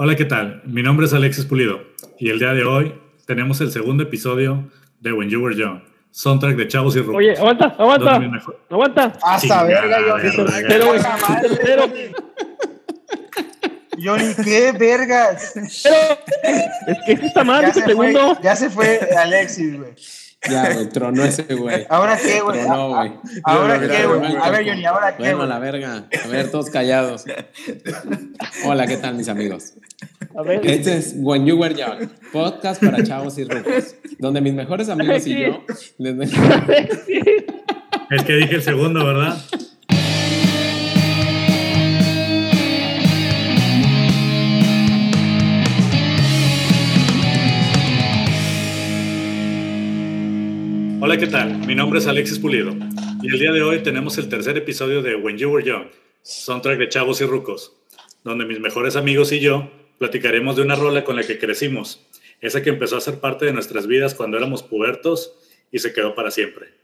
Hola, ¿qué tal? Mi nombre es Alexis Pulido y el día de hoy tenemos el segundo episodio de When You Were Young, soundtrack de Chavos y Rucos. Oye, aguanta, aguanta, aguanta. Hasta verga, yo. Pero, pero, Johnny, qué vergas. pero, es que está mal Ya este se, fue, segundo. ya se fue Alexis, güey. Ya, güey, tronó ese güey. ¿Ahora qué, güey? Tronó, güey. ¿Ahora Mira, qué, güey? A ver, Johnny, ¿ahora qué, Bueno, la verga. A ver, todos callados. Hola, ¿qué tal, mis amigos? A ver, Este es When You Were Young, podcast para chavos y rucos, donde mis mejores amigos y yo les Es que dije el segundo, ¿verdad? Hola, ¿qué tal? Mi nombre es Alexis Pulido y el día de hoy tenemos el tercer episodio de When You Were Young, soundtrack de Chavos y Rucos, donde mis mejores amigos y yo platicaremos de una rola con la que crecimos, esa que empezó a ser parte de nuestras vidas cuando éramos pubertos y se quedó para siempre.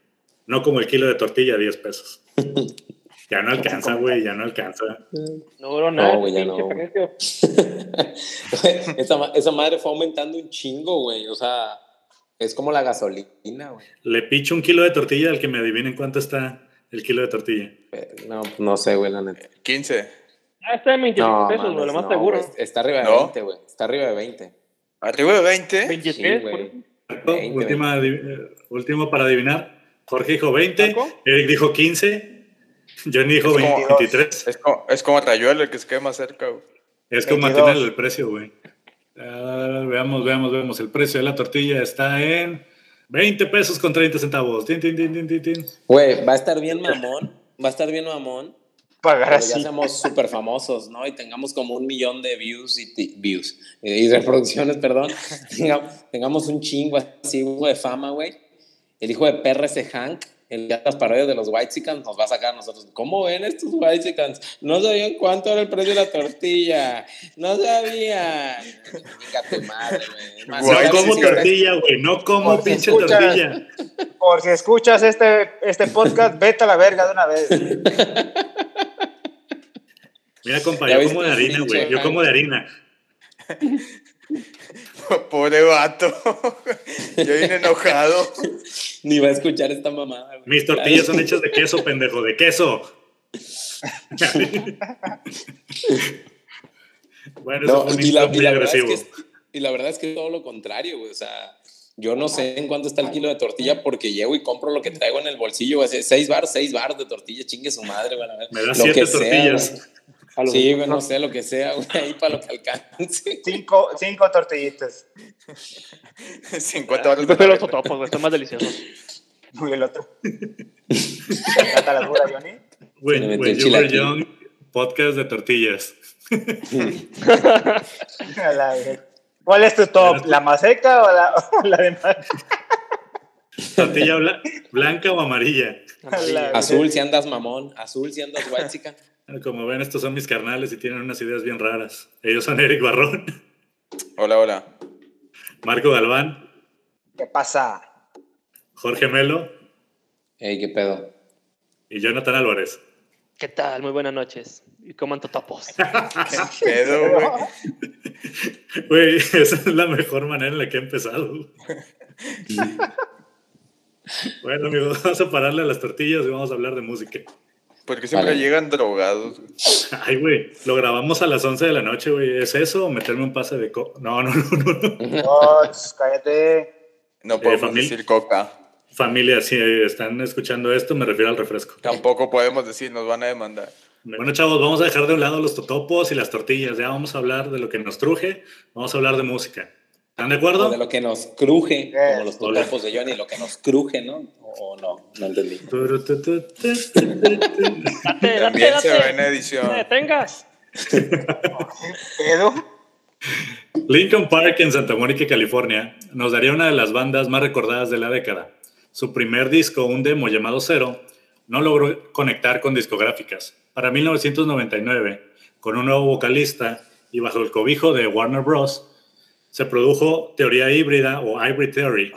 No como el kilo de tortilla a 10 pesos. Ya no alcanza, güey, ya no alcanza. no duró nada. No, güey, ya no. esa, esa madre fue aumentando un chingo, güey. O sea, es como la gasolina, güey. Le picho un kilo de tortilla al que me adivinen cuánto está el kilo de tortilla. No, no sé, güey, la neta. 15. Ah, está en 26 No, pesos, güey, lo más no, seguro. güey, Está arriba de ¿No? 20, güey. Está arriba de 20. Arriba de 20. 23, Sí, por güey. 20, Última, eh, último para adivinar. Jorge dijo 20, ¿Paco? Eric dijo 15, Johnny dijo Es como- 23. Es como, es como Rayuelo el que se quede más cerca. güey. Es como 22. mantener el precio, güey. Veamos, veamos, veamos. El precio de la tortilla está en 20 pesos con 30 centavos. Tin, tin, tin, tin, tin, tin. Güey, va a estar bien mamón. Va a estar bien mamón. Pagar Cuando ya así. seamos súper famosos, ¿no? Y tengamos como un millón de views y, views eh, y reproducciones, perdón. Tenga- tengamos un chingo así, güey, de fama, güey. El hijo de perra ese Hank, el de las parodias de los Whitesicans, nos va a sacar a nosotros. ¿Cómo ven estos Whitesicans? No sabían cuánto era el precio de la tortilla. No sabían. Venga tu madre, güey. No como tortilla, güey. No como pinche escuchas. tortilla. Por si escuchas este, este podcast, vete a la verga de una vez. Mira, compa, yo como de harina, güey. Yo como de harina. Pobre vato. Yo vine enojado. Ni va a escuchar esta mamada, güey. Mis tortillas son hechas de queso, pendejo, de queso. bueno, eso No, fue un y, la, intento y muy la verdad es agresivo. que y la verdad es que es todo lo contrario, güey. O sea, yo no sé en cuánto está el kilo de tortilla porque llego y compro lo que traigo en el bolsillo, güey. Seis bar, seis bar de tortilla, chingue su madre, güey. a ver. Me da Lo siete sea, tortillas. A Sí, güey, no sé lo que sea, güey, ahí para lo que alcance. Cinco, cinco tortillitas. 50 Yo horas. prefiero los totopos, güey, están más deliciosos. Uy, el otro. ¿Te encanta la dura, Johnny? When, you were young, podcast de tortillas. A la verga. ¿Cuál es tu top? ¿La más seca o la, o la de más? ¿Tortilla bla- blanca o amarilla? Azul si andas mamón, azul si andas white Como ven, estos son mis carnales y tienen unas ideas bien raras. Ellos son Eric Barrón, Hola, hola. Marco Galván, ¿Qué pasa? Jorge Melo Ey, qué pedo. y Jonathan Álvarez. ¿Qué tal? Muy buenas noches. Y coman totopos. ¿Qué pedo, güey? Güey, esa es la mejor manera en la que he empezado. bueno, amigos, vamos a pararle a las tortillas y vamos a hablar de música. Porque siempre Vale. llegan drogados. Ay, güey, lo grabamos a las 11 de la noche, güey. ¿Es eso o meterme un pase de co... No, no, no, no. no. Oh, cállate. No podemos familia. decir coca. Familia, si están escuchando esto, me refiero al refresco. Tampoco podemos decir, nos van a demandar. Bueno, chavos, vamos a dejar de un lado los totopos y las tortillas. Ya vamos a hablar de lo que nos truje. Vamos a hablar de música. ¿Están de O acuerdo? de lo que nos cruje, como los totopos de Johnny, lo que nos cruje, ¿no? O no, no entendí. Date, También date, se date. en edición. te detengas. ¿Pedo? Lincoln Park en Santa Mónica, California, nos daría una de las bandas más recordadas de la década. Su primer disco, un demo llamado Cero, no logró conectar con discográficas. Para 1999, con un nuevo vocalista y bajo el cobijo de Warner Bros., se produjo Teoría Híbrida o Hybrid Theory.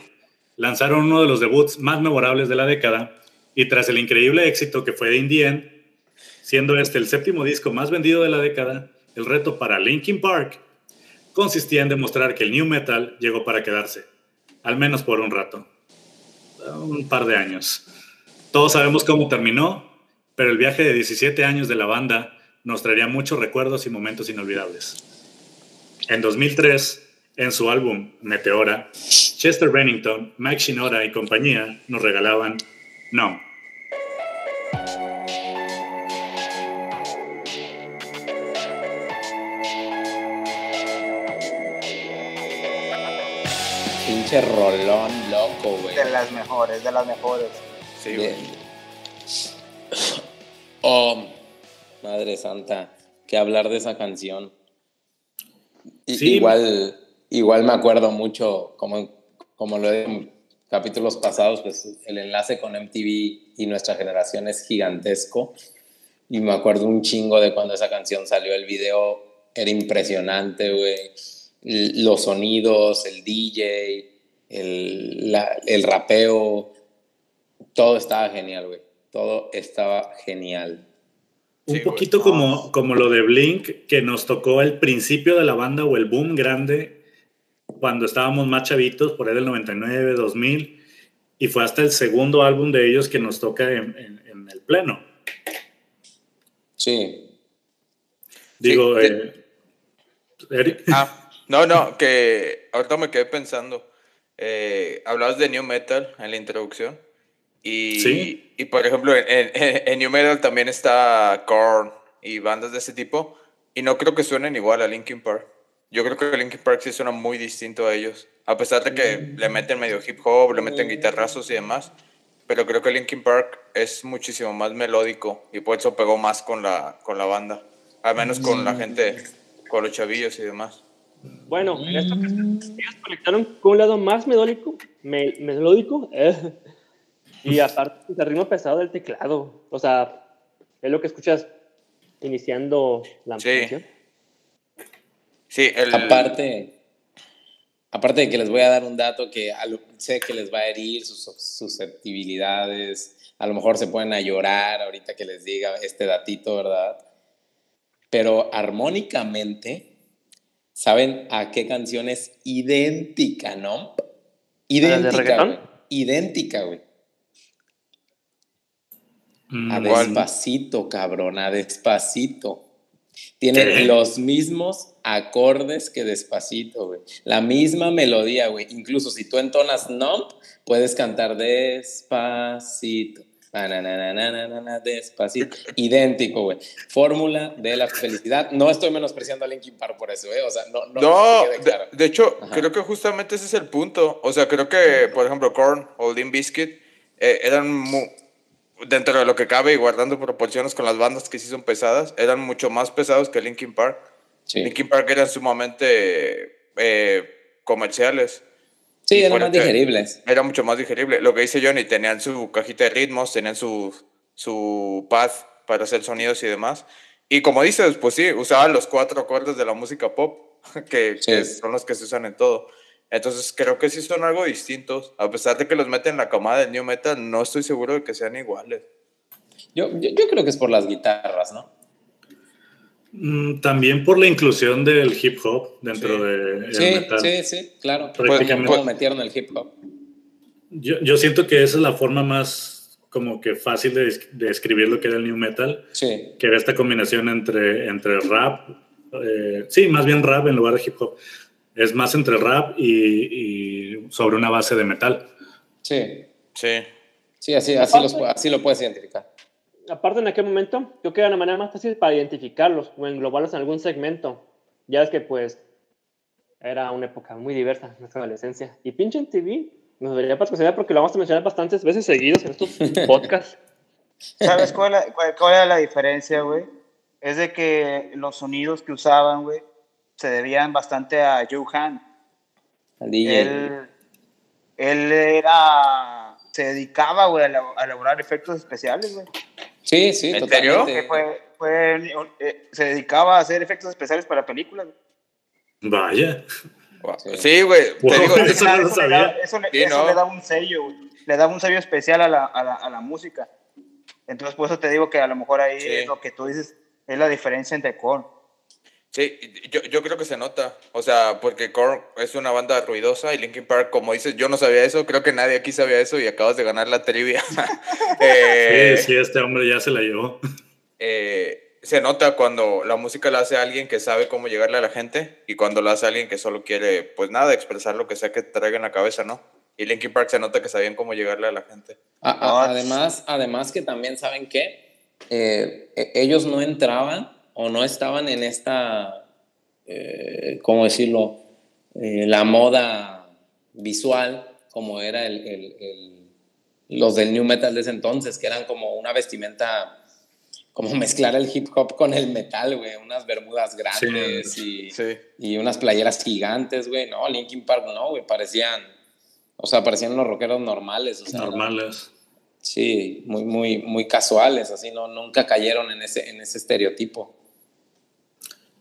Lanzaron uno de los debuts más memorables de la década y tras el increíble éxito que fue de siendo este el séptimo disco más vendido de la década, el reto para Linkin Park consistía en demostrar que el new metal llegó para quedarse, al menos por un rato, un par de años. Todos sabemos cómo terminó, pero el viaje de 17 años de la banda nos traería muchos recuerdos y momentos inolvidables. En 2003, en su álbum Meteora, Chester Bennington, Mike Shinoda y compañía nos regalaban No. Pinche rolón loco, güey. De las mejores, de las mejores. Sí, güey. Oh, madre santa, que hablar de esa canción. Sí. Igual, igual me acuerdo mucho, como, como lo he en capítulos pasados, pues el enlace con MTV y nuestra generación es gigantesco. Y me acuerdo un chingo de cuando esa canción salió, el video era impresionante, güey. Los sonidos, el DJ, el, la- el rapeo, todo estaba genial, güey. Todo estaba genial. Un Sí, poquito como, como lo de Blink, que nos tocó el principio de la banda o el boom grande cuando estábamos más chavitos, por ahí del 99, 2000, y fue hasta el segundo álbum de ellos que nos toca en, en- en el pleno. Sí. Digo, Sí, eh, Eric. Ah, no, no, que ahorita me quedé pensando. Eh, hablabas de New Metal en la introducción. Y, Sí. y por ejemplo, en, en, en New Metal también está Korn y bandas de ese tipo. Y no creo que suenen igual a Linkin Park. Yo creo que Linkin Park sí suena muy distinto a ellos. A pesar de que le meten medio hip hop, le meten guitarrazos y demás. Pero creo que Linkin Park es muchísimo más melódico y por eso pegó más con la, con la banda. Al menos con la gente, con los chavillos y demás. Bueno, en esto que ellos conectaron con un lado más melódico, me- melódico eh, y aparte el ritmo pesado del teclado. O sea, es lo que escuchas iniciando la Sí. canción. Sí, el, Aparte, aparte de que les voy a dar un dato que a lo- sé que les va a herir sus susceptibilidades, a lo mejor se pueden a llorar ahorita que les diga este datito, ¿verdad? Pero armónicamente, ¿saben a qué canción es idéntica, no? Idéntica, reggaetón? güey. Idéntica, güey. Mm, A ¿Cuál? despacito, cabrón, a despacito. Tiene ¿Qué? los mismos acordes que despacito, güey. La misma melodía, güey. Incluso si tú entonas nump, puedes cantar despacito. Despacito. Idéntico, güey. Fórmula de la felicidad. No estoy menospreciando a Linkin Park por eso, ¿eh? O sea, no, no, No, que quede de, claro. de hecho, Ajá. creo que justamente ese es el punto. O sea, creo que, por ejemplo, Korn o Limp Bizkit eh, eran mu- dentro de lo que cabe y guardando proporciones con las bandas que sí son pesadas, eran mucho más pesados que Linkin Park. Sí, Linkin Park eran sumamente eh, comerciales. sí eran más digeribles. Era mucho más digerible. Lo que dice Johnny, tenían su cajita de ritmos, tenían su, su pad para hacer sonidos y demás. Y como dices, pues sí, usaban los cuatro acordes de la música pop, que, Sí. que son los que se usan en todo. Entonces creo que sí son algo distintos. A pesar de que los meten en la camada del new metal, no estoy seguro de que sean iguales. Yo, yo, yo creo que es por las guitarras, ¿no? mm, también por la inclusión del hip hop dentro Sí. del Sí, metal. sí, sí, claro. Prácticamente. ¿Cómo metieron el hip hop? Yo, yo siento que esa es la forma más como que fácil de, de describir lo que era el new metal, Sí, que era esta combinación entre, entre rap, eh, sí, más bien rap en lugar de hip hop. Es más entre rap y, y sobre una base de metal. sí. Sí. Sí, así, así, los, así lo puedes identificar. Aparte, en aquel momento, creo que era una manera más fácil para identificarlos o englobarlos en algún segmento. Ya es que, pues, era una época muy diversa, nuestra adolescencia. Y pinche TV nos debería patrocinar porque lo vamos a mencionar bastantes veces seguidos en estos podcasts. ¿Sabes cuál, cuál, cuál era la diferencia, güey? Es de que los sonidos que usaban, güey, se debían bastante a Joe Han. Al DJ. Él, él era. Se dedicaba, güey, a, ela- a elaborar efectos especiales, güey. Sí, sí, ¿En totalmente. Que fue, fue, eh, se dedicaba a hacer efectos especiales para películas. güey. Vaya. Wow. Sí. Güey. Wow. Eso no lo le da- eso le- Sí, eso ¿no? le da un sello, güey. Le da un sello especial a la, a la, a la música. Entonces, por eso te digo que a lo mejor ahí Sí. es lo que tú dices, es la diferencia entre Korn. Sí, yo, yo creo que se nota. O sea, porque Korn es una banda ruidosa y Linkin Park, como dices, yo no sabía eso. Creo que nadie aquí sabía eso y acabas de ganar la trivia. eh, sí, sí, este hombre ya se la llevó. Eh, se nota cuando la música la hace alguien que sabe cómo llegarle a la gente y cuando la hace alguien que solo quiere, pues nada, expresar lo que sea que traiga en la cabeza, ¿no? Y Linkin Park se nota que sabían cómo llegarle a la gente. además, además que también saben que eh, e, ellos no entraban o no estaban en esta, eh, ¿cómo decirlo? Eh, la moda visual como era el, el, los del new metal de ese entonces, que eran como una vestimenta como mezclar el hip hop con el metal, güey, unas bermudas grandes y, y, unas playeras gigantes, güey, no, Linkin Park no, güey, parecían, o sea, parecían los rockeros normales, o sea, normales. sí, muy, muy, muy casuales, así, no, nunca cayeron en ese, en ese estereotipo.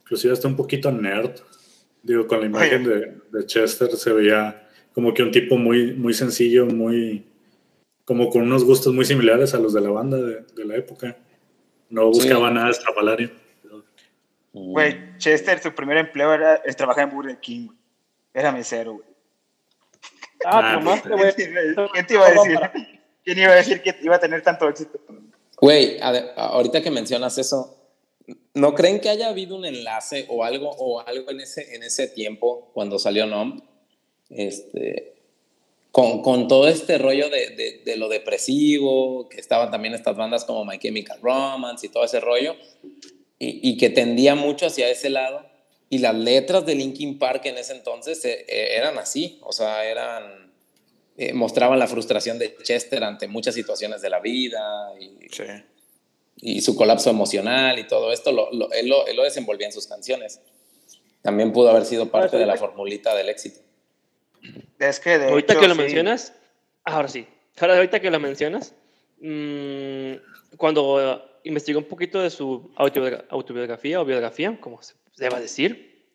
Inclusive hasta un poquito nerd, digo, con la imagen de, de, Chester se veía como que un tipo muy, muy sencillo, muy, como con unos gustos muy similares a los de la banda de, de la época. No buscaba nada estrafalario. Güey, Chester, su primer empleo era trabajar en Burger King, Era mesero, güey. Ah, ah güey. ¿Quién te iba a decir? ¿Quién iba a decir que iba a tener tanto éxito? Güey, ahorita que mencionas eso, ¿no creen que haya habido un enlace o algo, o algo en, ese, en ese tiempo cuando salió NOM? Este, con, con, todo este rollo de, de, lo depresivo, que estaban también estas bandas como My Chemical Romance y todo ese rollo, y, y, que tendía mucho hacia ese lado. Y las letras de Linkin Park en ese entonces eh, eh, eran así, o sea, eran, eh, mostraban la frustración de Chester ante muchas situaciones de la vida y, y su colapso emocional y todo esto, lo, lo, él, lo, él lo desenvolvía en sus canciones. También pudo haber sido parte de la formulita del éxito. Es que de ahorita que lo mencionas, ahora sí, ahorita que lo mencionas, mmm, cuando investigué un poquito de su autobiografía o biografía, como se deba decir,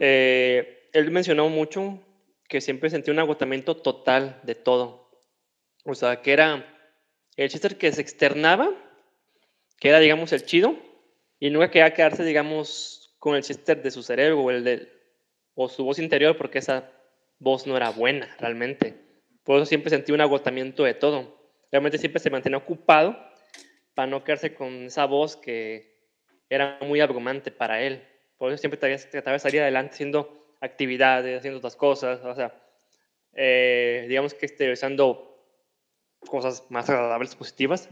eh, él mencionó mucho que siempre sentía un agotamiento total de todo. O sea, que era el Chester que se externaba, que era, digamos, el chido, y nunca quería quedarse, digamos, con el Chester de su cerebro o, el de, o su voz interior, porque esa voz no era buena realmente. Por eso siempre sentí un agotamiento de todo. Realmente siempre se mantenía ocupado para no quedarse con esa voz que era muy abrumante para él. Por eso siempre trataba de salir adelante haciendo actividades, haciendo otras cosas, o sea, eh, digamos que exteriorizando cosas más agradables, positivas,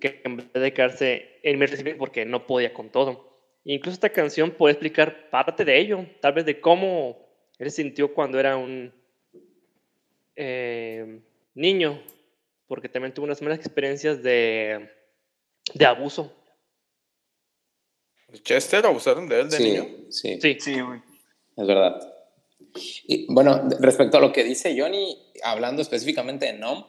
que en vez de quedarse en mi recibir porque no podía con todo. Incluso esta canción puede explicar parte de ello, tal vez de cómo él sintió cuando era un eh, niño, porque también tuvo unas malas experiencias de, de abuso. ¿Chester abusaron de él de niño? Sí, sí, sí, Es verdad. Y, bueno, respecto a lo que dice Johnny, hablando específicamente de NOM,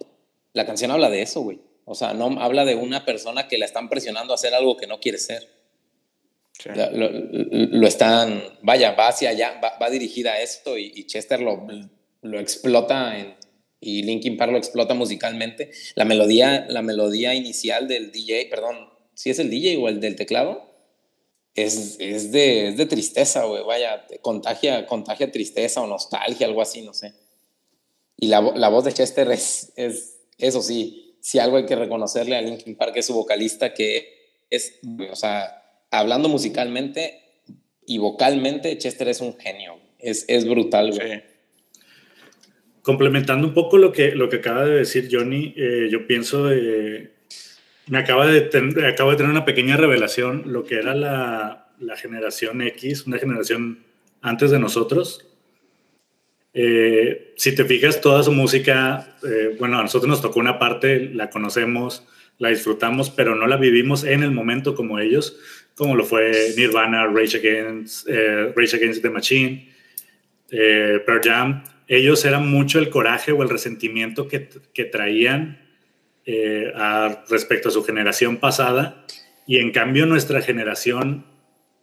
la canción habla de eso, güey. O sea, NOM habla de una persona que la están presionando a hacer algo que no quiere ser. Lo, están, vaya, va hacia allá, va, dirigida a esto y, Chester lo, lo explota en, y Linkin Park lo explota musicalmente. La melodía, la melodía inicial del DJ, perdón, si es el DJ o el del teclado, es, es, de, es de, tristeza, güey, vaya, contagia, contagia tristeza o nostalgia, algo así, no sé. Y la, la voz de Chester es, es, eso sí, si algo hay que reconocerle a Linkin Park es su vocalista que es, o sea, hablando musicalmente y vocalmente, Chester es un genio. Es, es brutal, güey. Complementando un poco lo que, lo que acaba de decir Johnny, eh, yo pienso de... Me acaba de, acabo de tener una pequeña revelación, lo que era la, la generación X, una generación antes de nosotros. Eh, si te fijas, toda su música, eh, bueno, a nosotros nos tocó una parte, la conocemos, la disfrutamos, pero no la vivimos en el momento como ellos como lo fue Nirvana, Rage Against, eh, Rage Against the Machine, eh, Pearl Jam. Ellos eran mucho el coraje o el resentimiento que, que traían eh, respecto a su generación pasada y en cambio nuestra generación,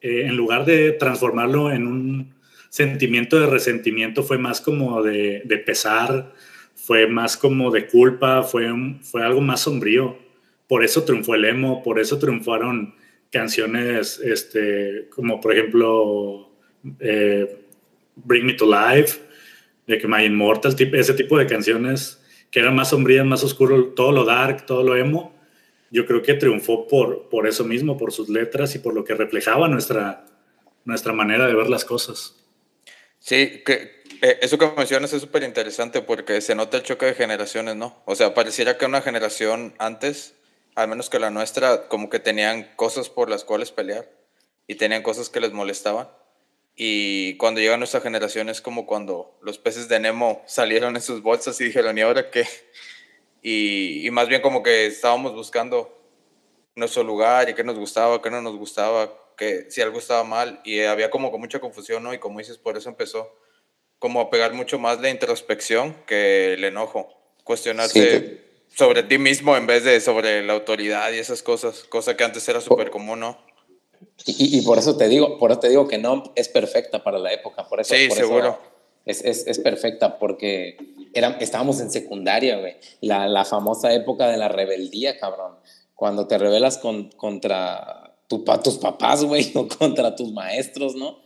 eh, en lugar de transformarlo en un sentimiento de resentimiento, fue más como de, de pesar, fue más como de culpa, fue, fue algo más sombrío. Por eso triunfó el emo, por eso triunfaron canciones, este, como por ejemplo eh, Bring Me to Life, de que My Immortal, ese tipo de canciones que eran más sombrías, más oscuro, todo lo dark, todo lo emo, yo creo que triunfó por, por eso mismo, por sus letras y por lo que reflejaba nuestra, nuestra manera de ver las cosas. Sí, que eh, eso que mencionas es súper interesante porque se nota el choque de generaciones, ¿no? O sea, pareciera que una generación antes, al menos que la nuestra, como que tenían cosas por las cuales pelear y tenían cosas que les molestaban. Y cuando llega nuestra generación es como cuando los peces de Nemo salieron en sus bolsas y dijeron, ¿y ahora qué? Y, y más bien como que estábamos buscando nuestro lugar y qué nos gustaba, qué no nos gustaba, que si algo estaba mal y había como con mucha confusión, ¿no? Y como dices, por eso empezó como a pegar mucho más la introspección que el enojo, cuestionarse sobre ti mismo en vez de sobre la autoridad y esas cosas, cosa que antes era súper común, ¿no? Y, y, por eso te digo, por eso te digo que no es perfecta para la época, por eso. Sí, seguro. es, es, es, perfecta porque era, estábamos en secundaria, güey. La, la, famosa época de la rebeldía, cabrón. Cuando te rebelas con, contra tu, tus papás, güey, o contra tus maestros, ¿no?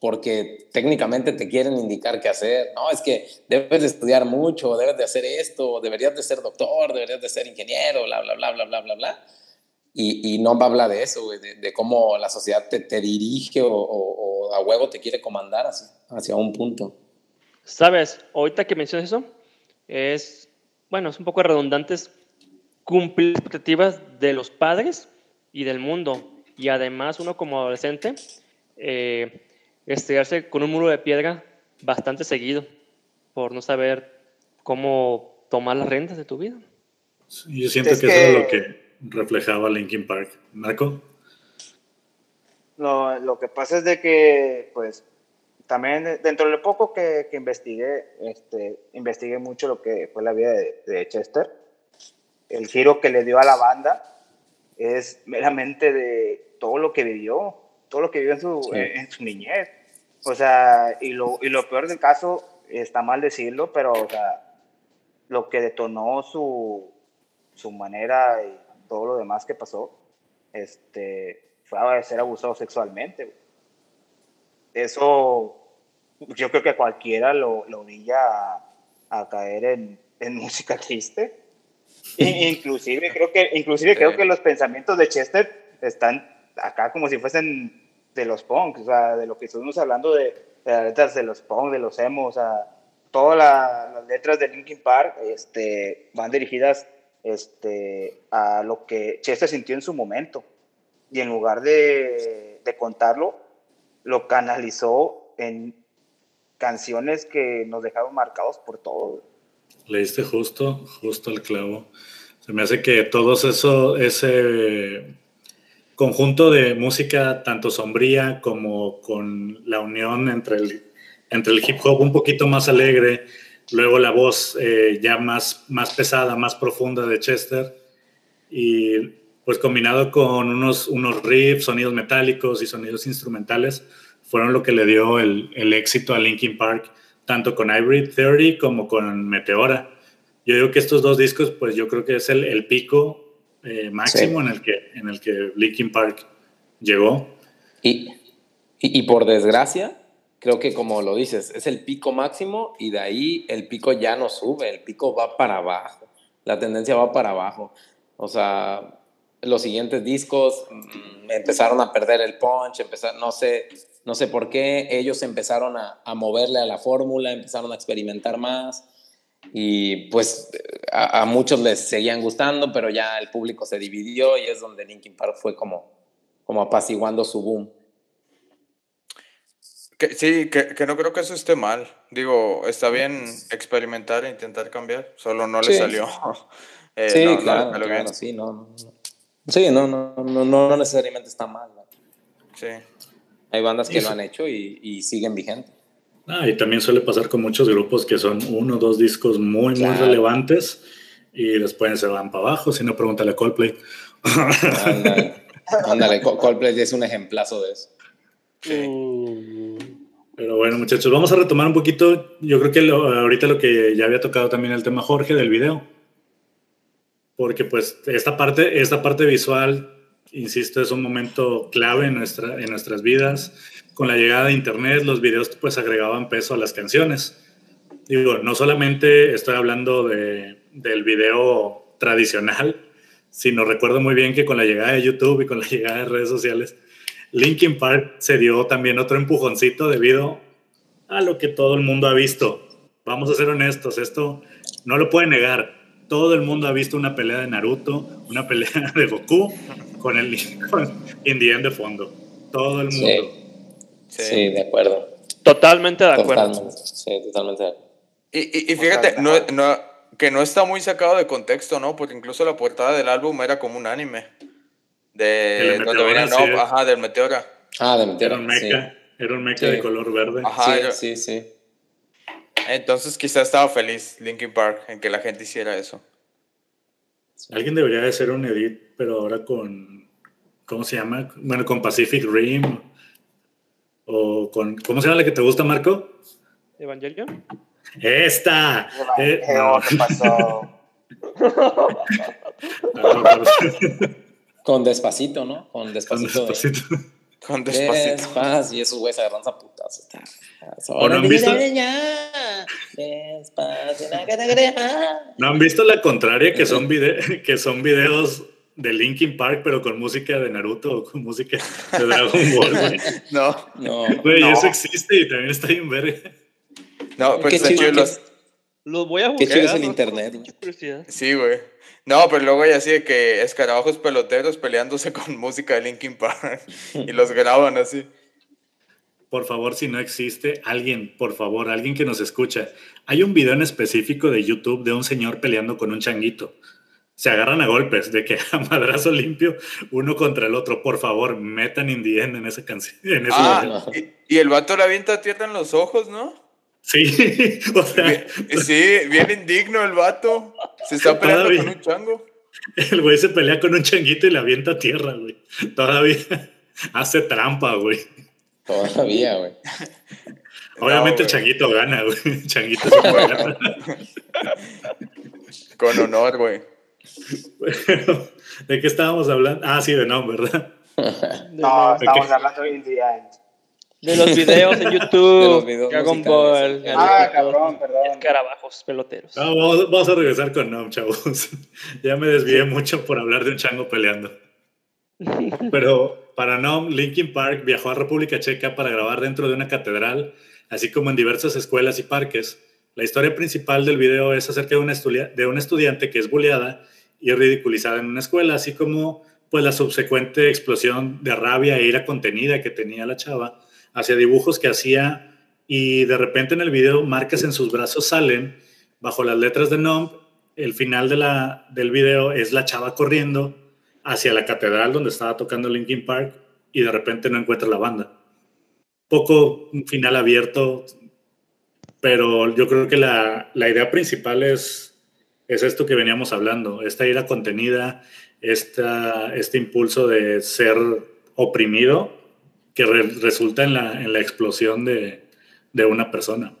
Porque técnicamente te quieren indicar qué hacer. No, es que debes de estudiar mucho, debes de hacer esto, deberías de ser doctor, deberías de ser ingeniero, bla, bla, bla, bla, bla, bla, bla y, y no habla de eso, güey, de, de, cómo la sociedad te, te dirige o, o, o, a huevo te quiere comandar hacia, hacia un punto. Sabes, ahorita que mencionas eso, es, bueno, es un poco redundante, cumplir expectativas de los padres y del mundo. Y además uno como adolescente, eh, estrellarse con un muro de piedra bastante seguido por no saber cómo tomar las rentas de tu vida. Yo siento es que, que eso es lo que reflejaba Linkin Park. Marco. Lo, lo, que pasa es de que, pues, también dentro de lo poco que, que investigué, este, investigué mucho lo que fue la vida de, de, Chester. El giro que le dio a la banda es meramente de todo lo que vivió, todo lo que vivió en su, sí. en su niñez. O sea, y lo, y lo peor del caso, está mal decirlo, pero, o sea, lo que detonó su, su manera y todo lo demás que pasó, este, fue a ser abusado sexualmente. Eso yo creo que cualquiera lo, lo orilla a, a caer en, en, música triste. inclusive creo que, inclusive creo que los pensamientos de Chester están acá como si fuesen de los punks, o sea, de lo que estuvimos hablando de, de las letras de los punks, de los emos, o sea, todas la, las letras de Linkin Park este, van dirigidas este, a lo que Chester sintió en su momento. Y en lugar de, de contarlo, lo canalizó en canciones que nos dejaron marcados por todo. Leíste justo, justo el clavo. Se me hace que todo eso, ese conjunto de música, tanto sombría como con la unión entre el, entre el hip hop un poquito más alegre, luego la voz eh, ya más, más pesada, más profunda de Chester, y pues combinado con unos, unos riffs, sonidos metálicos y sonidos instrumentales, fueron lo que le dio el, el éxito a Linkin Park, tanto con Hybrid Theory como con Meteora. Yo digo que estos dos discos, pues yo creo que es el, el pico eh, máximo sí. en, el que, en el que Linkin Park llegó. Y, y, y por desgracia, creo que como lo dices, es el pico máximo y de ahí el pico ya no sube, el pico va para abajo, la tendencia va para abajo. O sea, los siguientes discos mmm, empezaron a perder el punch, empezar, no sé, no sé por qué, ellos empezaron a, a moverle a la fórmula, empezaron a experimentar más y pues a, a, muchos les seguían gustando, pero ya el público se dividió y es donde Linkin Park fue como, como apaciguando su boom. Que, sí, que, que, no creo que eso esté mal. Digo, está bien experimentar e intentar cambiar, solo no sí. le salió. eh, sí, no, claro, no, claro sí, no, no, sí, no, no, no, no necesariamente está mal. ¿no? Sí. Hay bandas que lo han hecho y, y siguen vigentes. Ah, y también suele pasar con muchos grupos que son uno o dos discos muy, claro. muy relevantes y después se van para abajo, si no, pregúntale a Coldplay. Ándale, ándale, Coldplay es un ejemplazo de eso. Sí. Pero bueno, muchachos, vamos a retomar un poquito. Yo creo que lo, ahorita lo que ya había tocado también el tema Jorge del video. Porque pues esta parte, esta parte visual insisto, es un momento clave en, nuestra, en nuestras vidas. Con la llegada de Internet, los videos pues agregaban peso a las canciones. Digo, no solamente estoy hablando de, del video tradicional, sino recuerdo muy bien que con la llegada de YouTube y con la llegada de redes sociales, Linkin Park se dio también otro empujoncito debido a lo que todo el mundo ha visto. Vamos a ser honestos, esto no lo puede negar. Todo el mundo ha visto una pelea de Naruto, una pelea de Goku con el con Indien de fondo. Todo el mundo. Sí, de acuerdo. Totalmente de acuerdo. Sí, totalmente de acuerdo. Y, y, fíjate, no, no, que no está muy sacado de contexto, ¿no? Porque incluso la portada del álbum era como un anime. De donde venía, no, ajá, del Meteora. Ah, del Meteora. Era un mecha, era un mecha de color verde. Ajá, sí, sí, sí. Entonces quizá estaba feliz Linkin Park en que la gente hiciera eso. Alguien debería de hacer un edit, pero ahora con, ¿cómo se llama? Bueno, con Pacific Rim. O con, ¿cómo se llama la que te gusta, Marco? Evangelion. Esta. Eh, ¿Qué pasó? Con despacito, ¿no? Con despacito. Con despacito. Con despacito. Despacio, y esos güeyes se agarran a. ¿O no han visto? ¿No han visto la contraria que son, vide que son videos de Linkin Park, pero con música de Naruto o con música de Dragon Ball, güey? No. No. Güey, No. eso existe y también está bien verga. No, pues Qué está chido los- Los voy a Qué buscar. chido es el internet, güey. Sí, güey. No, pero luego hay así de que escarabajos peloteros peleándose con música de Linkin Park y los graban así. Por favor, si no existe, alguien, por favor, alguien que nos escucha. Hay un video en específico de YouTube de un señor peleando con un changuito. Se agarran a golpes, de que a madrazo limpio, uno contra el otro. Por favor, metan Indie End en esa canción. En ese Ah, y, y el vato le avienta tierra en los ojos, ¿no? Sí, o sea, Bien- Sí, bien indigno el vato. Se está peleando Todavía. con un chango. el güey se pelea con un changuito y le avienta tierra, güey. Todavía hace trampa, güey. Todavía, güey. Obviamente el changuito gana, güey. El changuito se puede ganar. Con honor, güey. Pero, ¿De qué estábamos hablando? Ah, sí, de no, ¿verdad? No, los, estamos Ok. hablando de the end. de los videos en YouTube, De los videos Dragon Ball. Ah, cabrón, perdón. escarabajos peloteros. No, vamos, vamos a regresar con Nom, chavos. Ya me desvié mucho por hablar de un chango peleando. Pero para Nom, Linkin Park viajó a República Checa para grabar dentro de una catedral, así como en diversas escuelas y parques. La historia principal del video es acerca de una, de una estudiante que es bulleada y ridiculizada en una escuela, así como pues la subsecuente explosión de rabia e ira contenida que tenía la chava hacia dibujos que hacía y de repente en el video marcas en sus brazos salen bajo las letras de Numb. El final de la, del video es la chava corriendo hacia la catedral donde estaba tocando Linkin Park y de repente no encuentra la banda. Poco un final abierto, pero yo creo que la, la idea principal es, es esto que veníamos hablando, esta ira contenida, esta, este impulso de ser oprimido que re- resulta en la, en la explosión de, de una persona.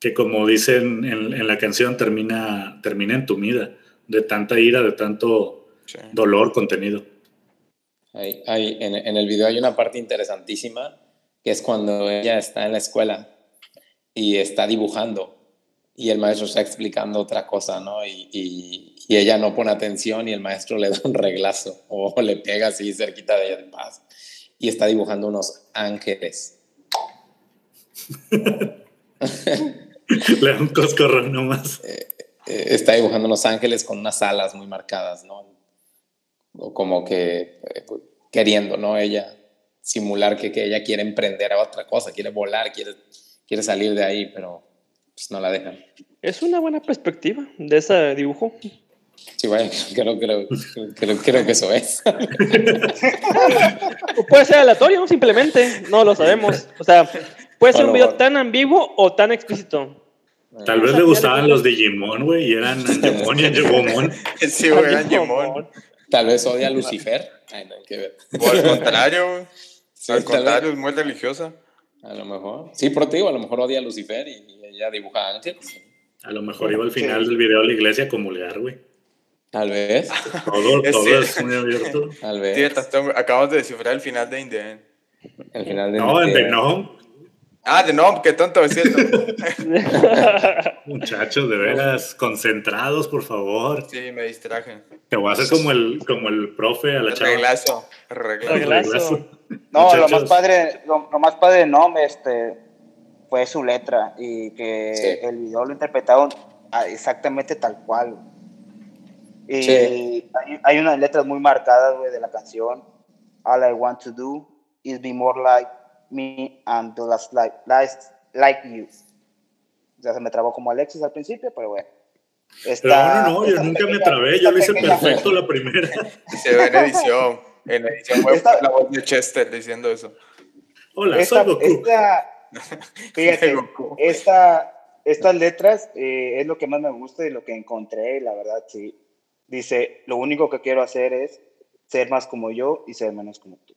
Que como dicen en, en la canción, termina, termina entumida de tanta ira, de tanto Sí. dolor contenido. Hay- hay- en, en el video hay una parte interesantísima que es cuando ella está en la escuela y está dibujando y el maestro está explicando otra cosa, ¿no? Y, y- y ella no pone atención y el maestro le da un reglazo o le pega así cerquita de ella de paz y está dibujando unos ángeles. Le da un coscorrón nomás. Eh, está dibujando unos ángeles con unas alas muy marcadas, ¿no? O como que eh, queriendo, ¿no? Ella simular que, que ella quiere emprender a otra cosa, quiere volar, quiere, quiere salir de ahí, pero pues no la dejan. Es una buena perspectiva de ese dibujo. Sí, bueno, creo, creo, creo, creo que eso es. O puede ser aleatorio, simplemente, no lo sabemos. O sea, puede ser un video tan ambiguo o tan explícito. Tal vez le gustaban los Digimon, güey, y eran Angemon y Angemon. Sí, güey, eran Jimón. Tal vez odia a Lucifer. Ay, no hay que ver. O al contrario. Sí, al contrario, es muy religiosa. A lo mejor. Sí, pero te digo, a lo mejor odia a Lucifer y, y ella dibuja ángeles. A lo mejor iba al final del video a la iglesia a comulgar, güey. Tal vez. Todo, Es todo cierto. es muy abierto. Tal vez. Tienes razón, acabamos de descifrar el final de Indian. El final de No, en de- The Gnome, Ah, de no, qué tonto es cierto. muchachos, de veras, concentrados, por favor. Sí, me distraje. Te voy a hacer como el, como el profe a la chava. Reglazo, reglazo. Reglazo. No, lo más padre, lo, lo más padre de Nom este, fue su letra y que Sí. el video lo interpretaron exactamente tal cual. Y Sí. hay, hay unas letras muy marcadas, güey, de la canción. All I want to do is be more like me and do less like, like, like you. O sea, se me trabó como Alexis al principio, pero bueno. Pero Esta- no, no, yo nunca me pequeña- trabé, esta yo lo hice pequeña- perfecto la primera. Y se ve en edición. En edición fue Esta- la voz de Chester diciendo eso. Hola, esta, soy Goku. esta- fíjate, esta, estas letras eh, es lo que más me gusta y lo que encontré, la verdad, sí. Dice, lo único que quiero hacer es ser más como yo y ser menos como tú.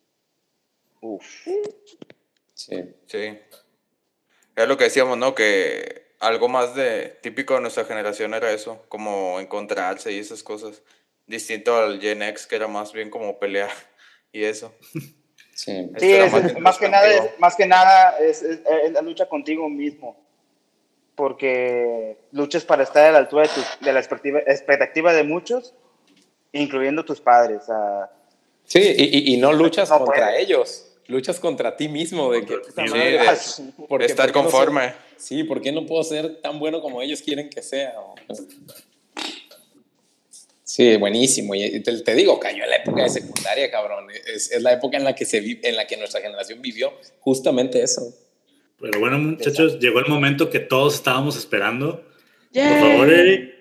Uf. Sí. Sí. Es lo que decíamos, ¿no? Que algo más de típico de nuestra generación era eso, como encontrarse y esas cosas. Distinto al Gen X, que era más bien como pelear y eso. Sí. Sí, era es- más, que nada, es, más que nada es, es- es la lucha contigo mismo. Porque luchas para estar a la altura de, tu- de la expectativa, expectativa de muchos, incluyendo tus padres. Sí, y, y- y no luchas No contra puede. ellos, luchas contra ti mismo, de que Sí, madre, de- sí. ¿por qué- Estar por qué no soy- conforme. sí, ¿por qué no puedo ser tan bueno como ellos quieren que sea? Sí, buenísimo. Y te, te digo, cayó en la época de secundaria, cabrón. Es, es la época en la que se vi- en la que nuestra generación vivió justamente eso. Pero bueno, muchachos, llegó el momento que todos estábamos esperando. Por favor, Eric,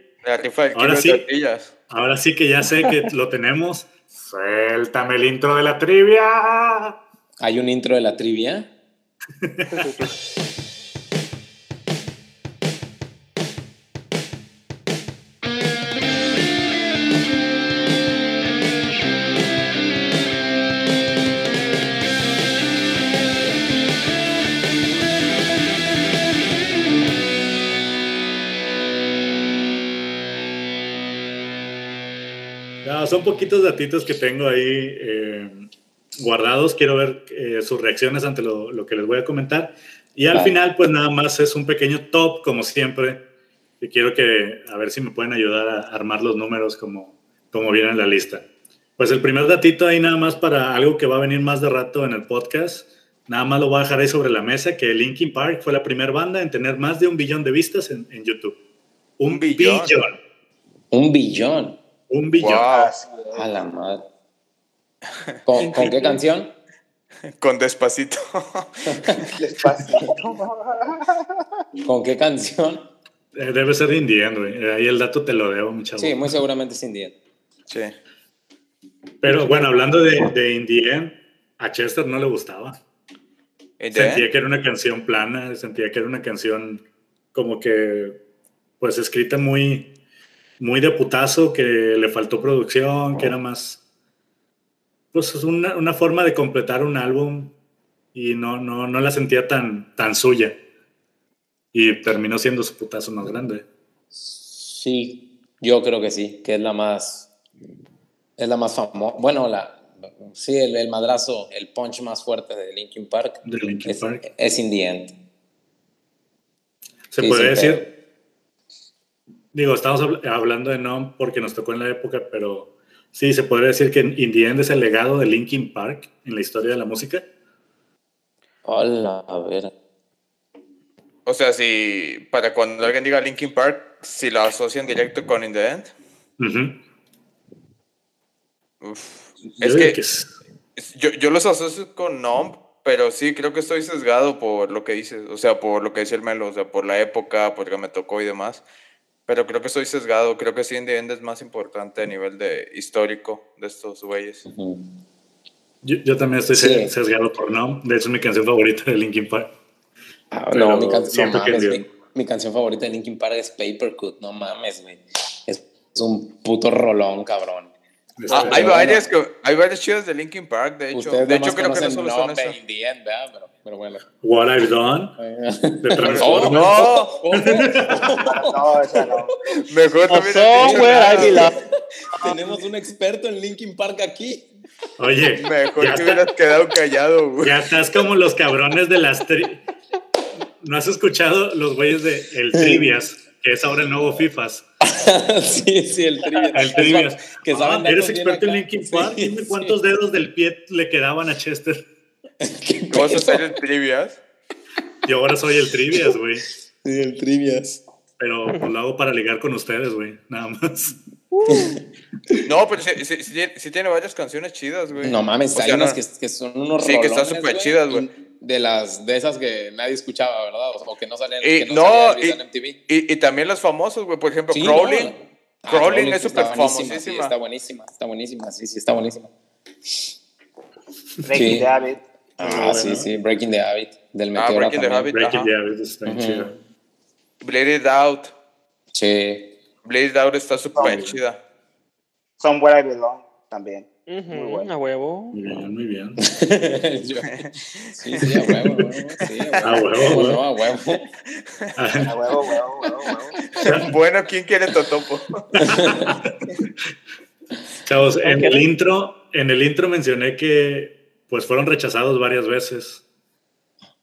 Ahora sí. ahora sí que ya sé que lo tenemos. Suéltame el intro de la trivia. Hay un intro de la trivia. son poquitos datitos que tengo ahí eh, guardados. Quiero ver eh, sus reacciones ante lo, lo que les voy a comentar. Y al Vale. final, pues nada más es un pequeño top, como siempre. Y quiero que, a ver si me pueden ayudar a armar los números como, como viene en la lista. Pues el primer datito ahí nada más para algo que va a venir más de rato en el podcast. Nada más lo voy a dejar ahí sobre la mesa, que Linkin Park fue la primera banda en tener más de un billón de vistas en, en YouTube. Un, Un billón. billón. Un billón. Un billón. Wow. Es. A la madre. ¿Con, con qué canción? Con despacito. Despacito. ¿Con qué canción? Eh, Debe ser In the End, güey. Eh, Ahí el dato te lo debo, mi chavo. Sí, muy seguramente sin Dien. sí. Pero bueno, hablando de, de In the End, a Chester no le gustaba. ¿Y de? Sentía que era una canción plana, sentía que era una canción como que, pues escrita muy, muy de putazo, que le faltó producción, que era más, pues es una, una forma de completar un álbum y no, no, no la sentía tan, tan suya. Y terminó siendo su putazo más grande. Sí, yo creo que sí, que es la más. Es la más famosa. Bueno, la. Sí, el, el madrazo, el punch más fuerte de Linkin Park. De Linkin es, Park. es In the End. Se sin decir, digo, estamos habl- hablando de NOM porque nos tocó en la época, pero sí, se podría decir que In the End es el legado de Linkin Park en la historia de la música. Hola, a ver. O sea, si para cuando alguien diga Linkin Park, si lo asocian directo con In the End. Uf. Yo Es que que es- es- yo, yo los asocio con Numb, pero sí creo que estoy sesgado por lo que dices. O sea, por lo que decía el Melo, o sea, por la época, porque me tocó y demás. Pero creo que estoy sesgado. Creo que the End es más importante a nivel de histórico de estos güeyes. Yo, yo también estoy Sí. sesgado por NOM. De hecho, es mi canción favorita de Linkin Park. Ah, no, mi, can- no mames, mi, mi canción favorita de Linkin Park es Papercut. No mames, güey. Es, es un puto rolón, cabrón. Ah, Este, hay varias que, hay varias chidas de Linkin Park, de hecho. Ustedes de hecho, creo que no solo son esas. In the End, ¿verdad? Pero, pero bueno. What I've Done, de Transformers. ¡No! No, esa no. Mejor también. somewhere I. Tenemos un experto en Linkin Park aquí. Oye, Mejor ya que está- hubieras quedado callado, güey. Ya estás como los cabrones de las tri- ¿No has escuchado los güeyes de el Trivias, que es ahora el nuevo FIFAs? sí, sí, el trivia. El. Que saben Ah, ¿Eres experto en. Linkin Sí, Park? Dime sí. cuántos dedos del pie le quedaban a Chester. ¿Vas a hacer el trivias? Yo ahora soy el Trivias, güey. Sí, el trivias. Pero pues, lo hago para ligar con ustedes, güey. Nada más. No, pero sí, sí- sí tiene- sí tiene varias canciones chidas, güey. No mames, O hay sea, unas no- que, que son unos Sí, que están súper chidas, güey. De las de esas que nadie escuchaba, ¿verdad? O, o que no salían, Y- que no, no, salían y- en MTV. Y, y también los famosos, güey. Por ejemplo, Sí, Crawling. no. Ah, Crawling es está súper buenísima, famosísima. Sí, está buenísima, está buenísima, sí, sí, está buenísima. Breaking Sí. the Habit. Ah, sí, sí, Breaking the Habit, del Ah, Breaking the también. Habit. Breaking ajá. the Habit está bien Ujú. chida. Blade It Out. Sí. Blade It Out está súper chida. Somewhere I Belong también. Muy bueno. A huevo. Muy bien, muy bien. Yo- sí, sí, a huevo, a huevo, sí, A huevo, ¿Cómo huevo. no? a huevo. A huevo, huevo, huevo, huevo. bueno, ¿quién quiere Totopo? Chavos, en el intro, en el intro mencioné que pues fueron rechazados varias veces.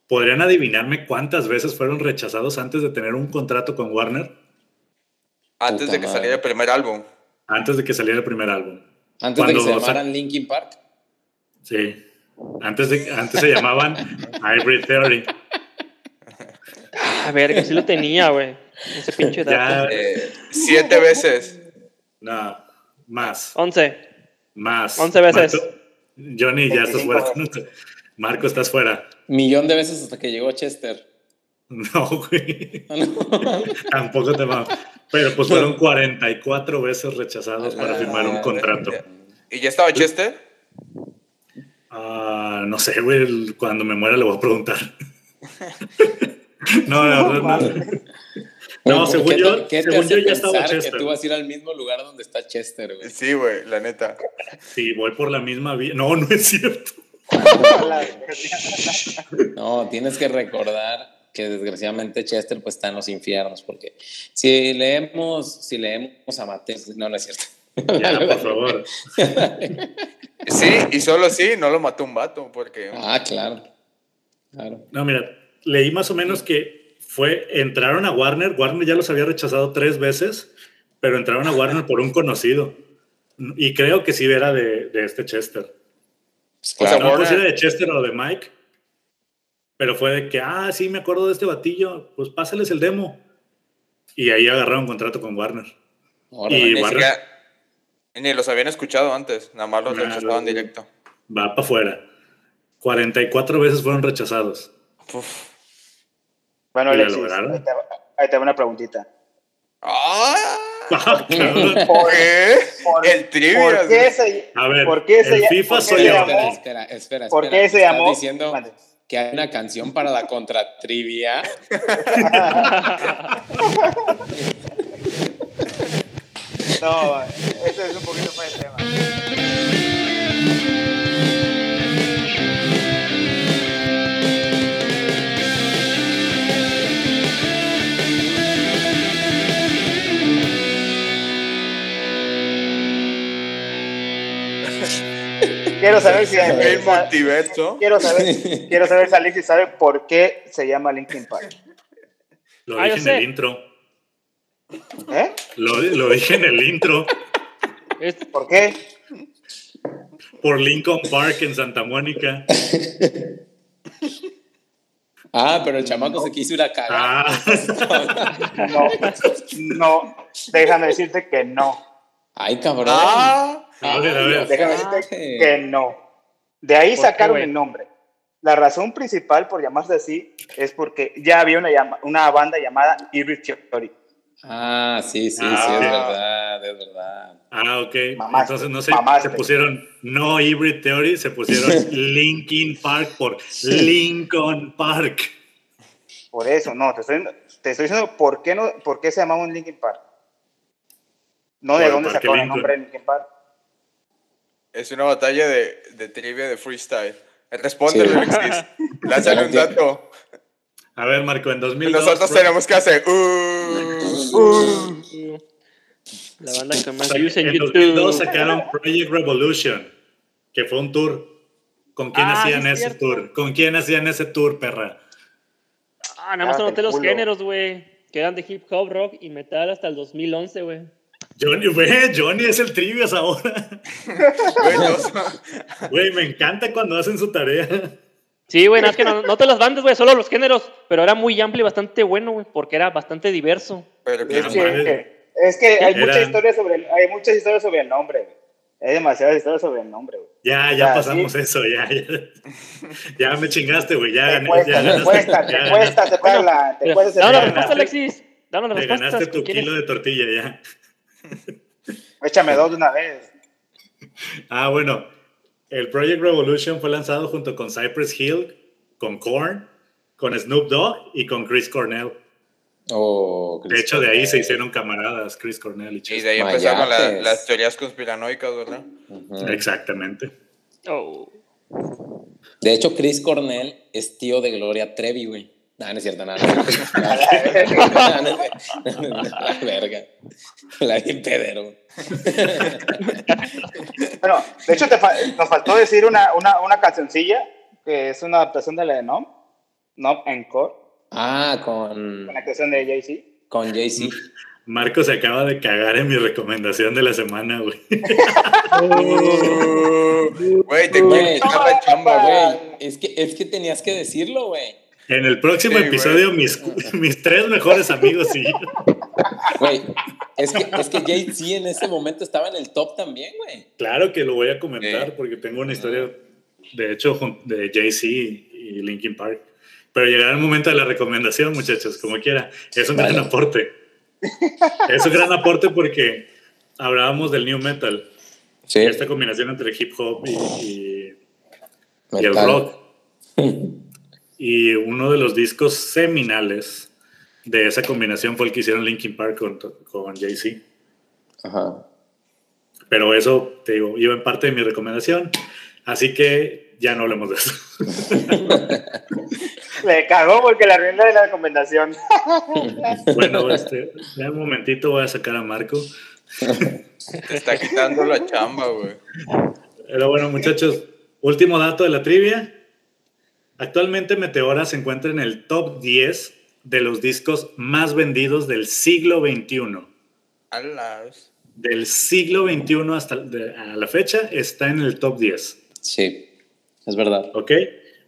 ¿Podrían adivinarme cuántas veces fueron rechazados antes de tener un contrato con Warner? Antes Puta de que madre. saliera el primer álbum. Antes de que saliera el primer álbum. Antes de que se llamaran Linkin Park. Sí. Antes, de, antes se llamaban Hybrid Theory. A ver, que sí lo tenía, güey. Ese pinche Ya, dato. Eh, siete veces. no, más, 11. más. 11 veces. Marco- Johnny, ya estás 25 fuera. Marco, estás fuera. Millón de veces hasta que llegó Chester. No, güey. Ah, no. Tampoco te va. Pero pues fueron 44 veces rechazados para Ah, firmar un contrato. ¿Y ya estaba Chester? Ah, no sé, güey. Cuando me muera le voy a preguntar. no, verdad, no. No, Güey, según ¿qué te- yo- ¿qué te según hace yo ya estaba Chester. que tú vas a ir al mismo lugar donde está Chester, güey? Sí, güey, la neta. Sí, voy por la misma vía. No, no es cierto. No, tienes que recordar que desgraciadamente Chester pues está en los infiernos, porque si leemos, si leemos a Mateo, no, no es cierto. Ya, por favor. Sí, y solo sí, no lo mató un vato, porque... ah, claro. Claro. No, mira, leí más o menos que fue, entraron a Warner, Warner ya los había rechazado tres veces, pero entraron a Warner por un conocido. Y creo que sí era de, de este Chester. Pues, O sea, claro. No si Warner- era de Chester o de Mike, pero fue de que, ah, sí, me acuerdo de este batillo, pues pásales el demo. Y ahí agarraron contrato con Warner. Y Ni, Warner- siquiera- ni los habían escuchado antes, nada más los Claro, rechazaban directo. Va para afuera. 44 veces fueron rechazados. Uf. Bueno, Alexis, lograron. ahí te, ahí te va una preguntita. ¡Ah! Ah. ¿Por, ¿Qué? por- El trivia. ¿por qué se, A ver, ¿Por qué se el FIFA por qué soy se yo. llamó? Espera, espera, espera. ¿Por qué se ¿Estás llamó? diciendo. Que hay una canción para la contratrivia. No, eso es un poquito fuera de tema. Quiero saber si El multiverso. quiero saber, quiero saber si Alexis sabe por qué se llama Linkin Park. Lo Ah, dije en sé. el intro. ¿Eh? Lo, lo dije en el intro. ¿Por qué? Por Lincoln Park en Santa Mónica. Ah, pero el chamaco se quiso ir a cagar. Ah, No, no, déjame decirte que no. Ay, cabrón. Ah, Déjame Ah, decirte que no. De ahí ¿Por qué, sacaron el nombre. La razón principal por llamarse así es porque ya había una, llama- una banda llamada Eerie Theory. Ah, sí, sí, sí, Ah. es verdad, es verdad. Ah, ok. Mamaste, Entonces no sé, mamaste. se pusieron no Hybrid Theory, se pusieron Linkin Park por Lincoln Park. Por eso, no, te estoy, te estoy diciendo por qué, no, por qué se llamaba un Linkin Park. No de dónde sacaron el nombre de Linkin Park. Es una batalla de, de trivia de freestyle. Responde, Sí. Alexis. Lánzale un dato. A ver, Marco, en 2002. Nosotros tenemos que hacer. Uh, uh. La banda que más en views en, en YouTube. 2002 sacaron Project Revolution, que fue un tour. ¿Con quién Ah, hacían es ese cierto. tour? ¿Con quién hacían ese tour, perra? Ah, nada más Ah, anoté el los culo. géneros, güey. Que eran de hip hop, rock y metal hasta el 2011, güey. Johnny, güey, Johnny es el trivias ahora. Güey, me encanta cuando hacen su tarea. Sí, güey, nada más que no, no te las bandas, güey, solo los géneros. Pero era muy amplio y bastante bueno, güey, porque era bastante diverso. Pero que Es No que, es que hay, Era- muchas historias sobre el, hay muchas historias sobre el nombre, güey. Hay demasiadas historias sobre el nombre, güey. Ya, ya Ah, pasamos sí. eso, ya, ya. Ya me chingaste, güey. Ya Te gané. cuesta, ya te cuesta, te cuesta te cuesta Dame la aceptarla. respuesta, Alexis. Dame las Te respuestas. ganaste tu ¿con quién kilo es? de tortilla ya. Échame dos de una vez. Ah, bueno. El Project Revolution fue lanzado junto con Cypress Hill, con Korn, con Snoop Dogg y con Chris Cornell. Oh, De hecho, de ahí se hicieron camaradas Chris Cornell y Y Chester. de ahí empezaron la- las teorías conspiranoicas, ¿verdad? Exactamente. Oh. De hecho, Chris Cornell es tío de Gloria Trevi, güey. No, no es cierto, nada. La verga. La bien pedero. Bueno, de hecho, nos faltó decir una, una, una cancioncilla que es una adaptación de la de Nom, Nom Encore, Ah, con, con la canción de Jay-Z. con Jay-Z. Marco se acaba de cagar en mi recomendación de la semana, güey. Güey, te quiero la chamba. Güey, es que, es que tenías que decirlo, güey. En el próximo Sí, episodio, mis, mis tres mejores amigos y yo. Güey, es que, es que Jay-Z en ese momento estaba en el top también, güey. Claro que lo voy a comentar porque tengo una historia, de hecho, de Jay-Z y Linkin Park. Pero llegará el momento de la recomendación, muchachos, como quiera. Es un gran Vale. aporte. Es un gran aporte porque hablábamos del new metal. Sí. Esta combinación entre hip hop y, y- y el rock. Y uno de los discos seminales de esa combinación fue el que hicieron Linkin Park con, con Jay-Z. Ajá. Pero eso, te digo, iba en parte de mi recomendación. Así que ya no hablemos de eso. Le cagó porque la arruinó de la recomendación. Bueno, este, ya un momentito voy a sacar a Marco. Te está quitando la chamba, güey. Pero bueno, muchachos, último dato de la trivia. Actualmente Meteora se encuentra en el top 10 de los discos más vendidos del siglo XXI. Alas. Del siglo XXI hasta de- a la fecha está en el top 10. Sí, es verdad. ¿Ok?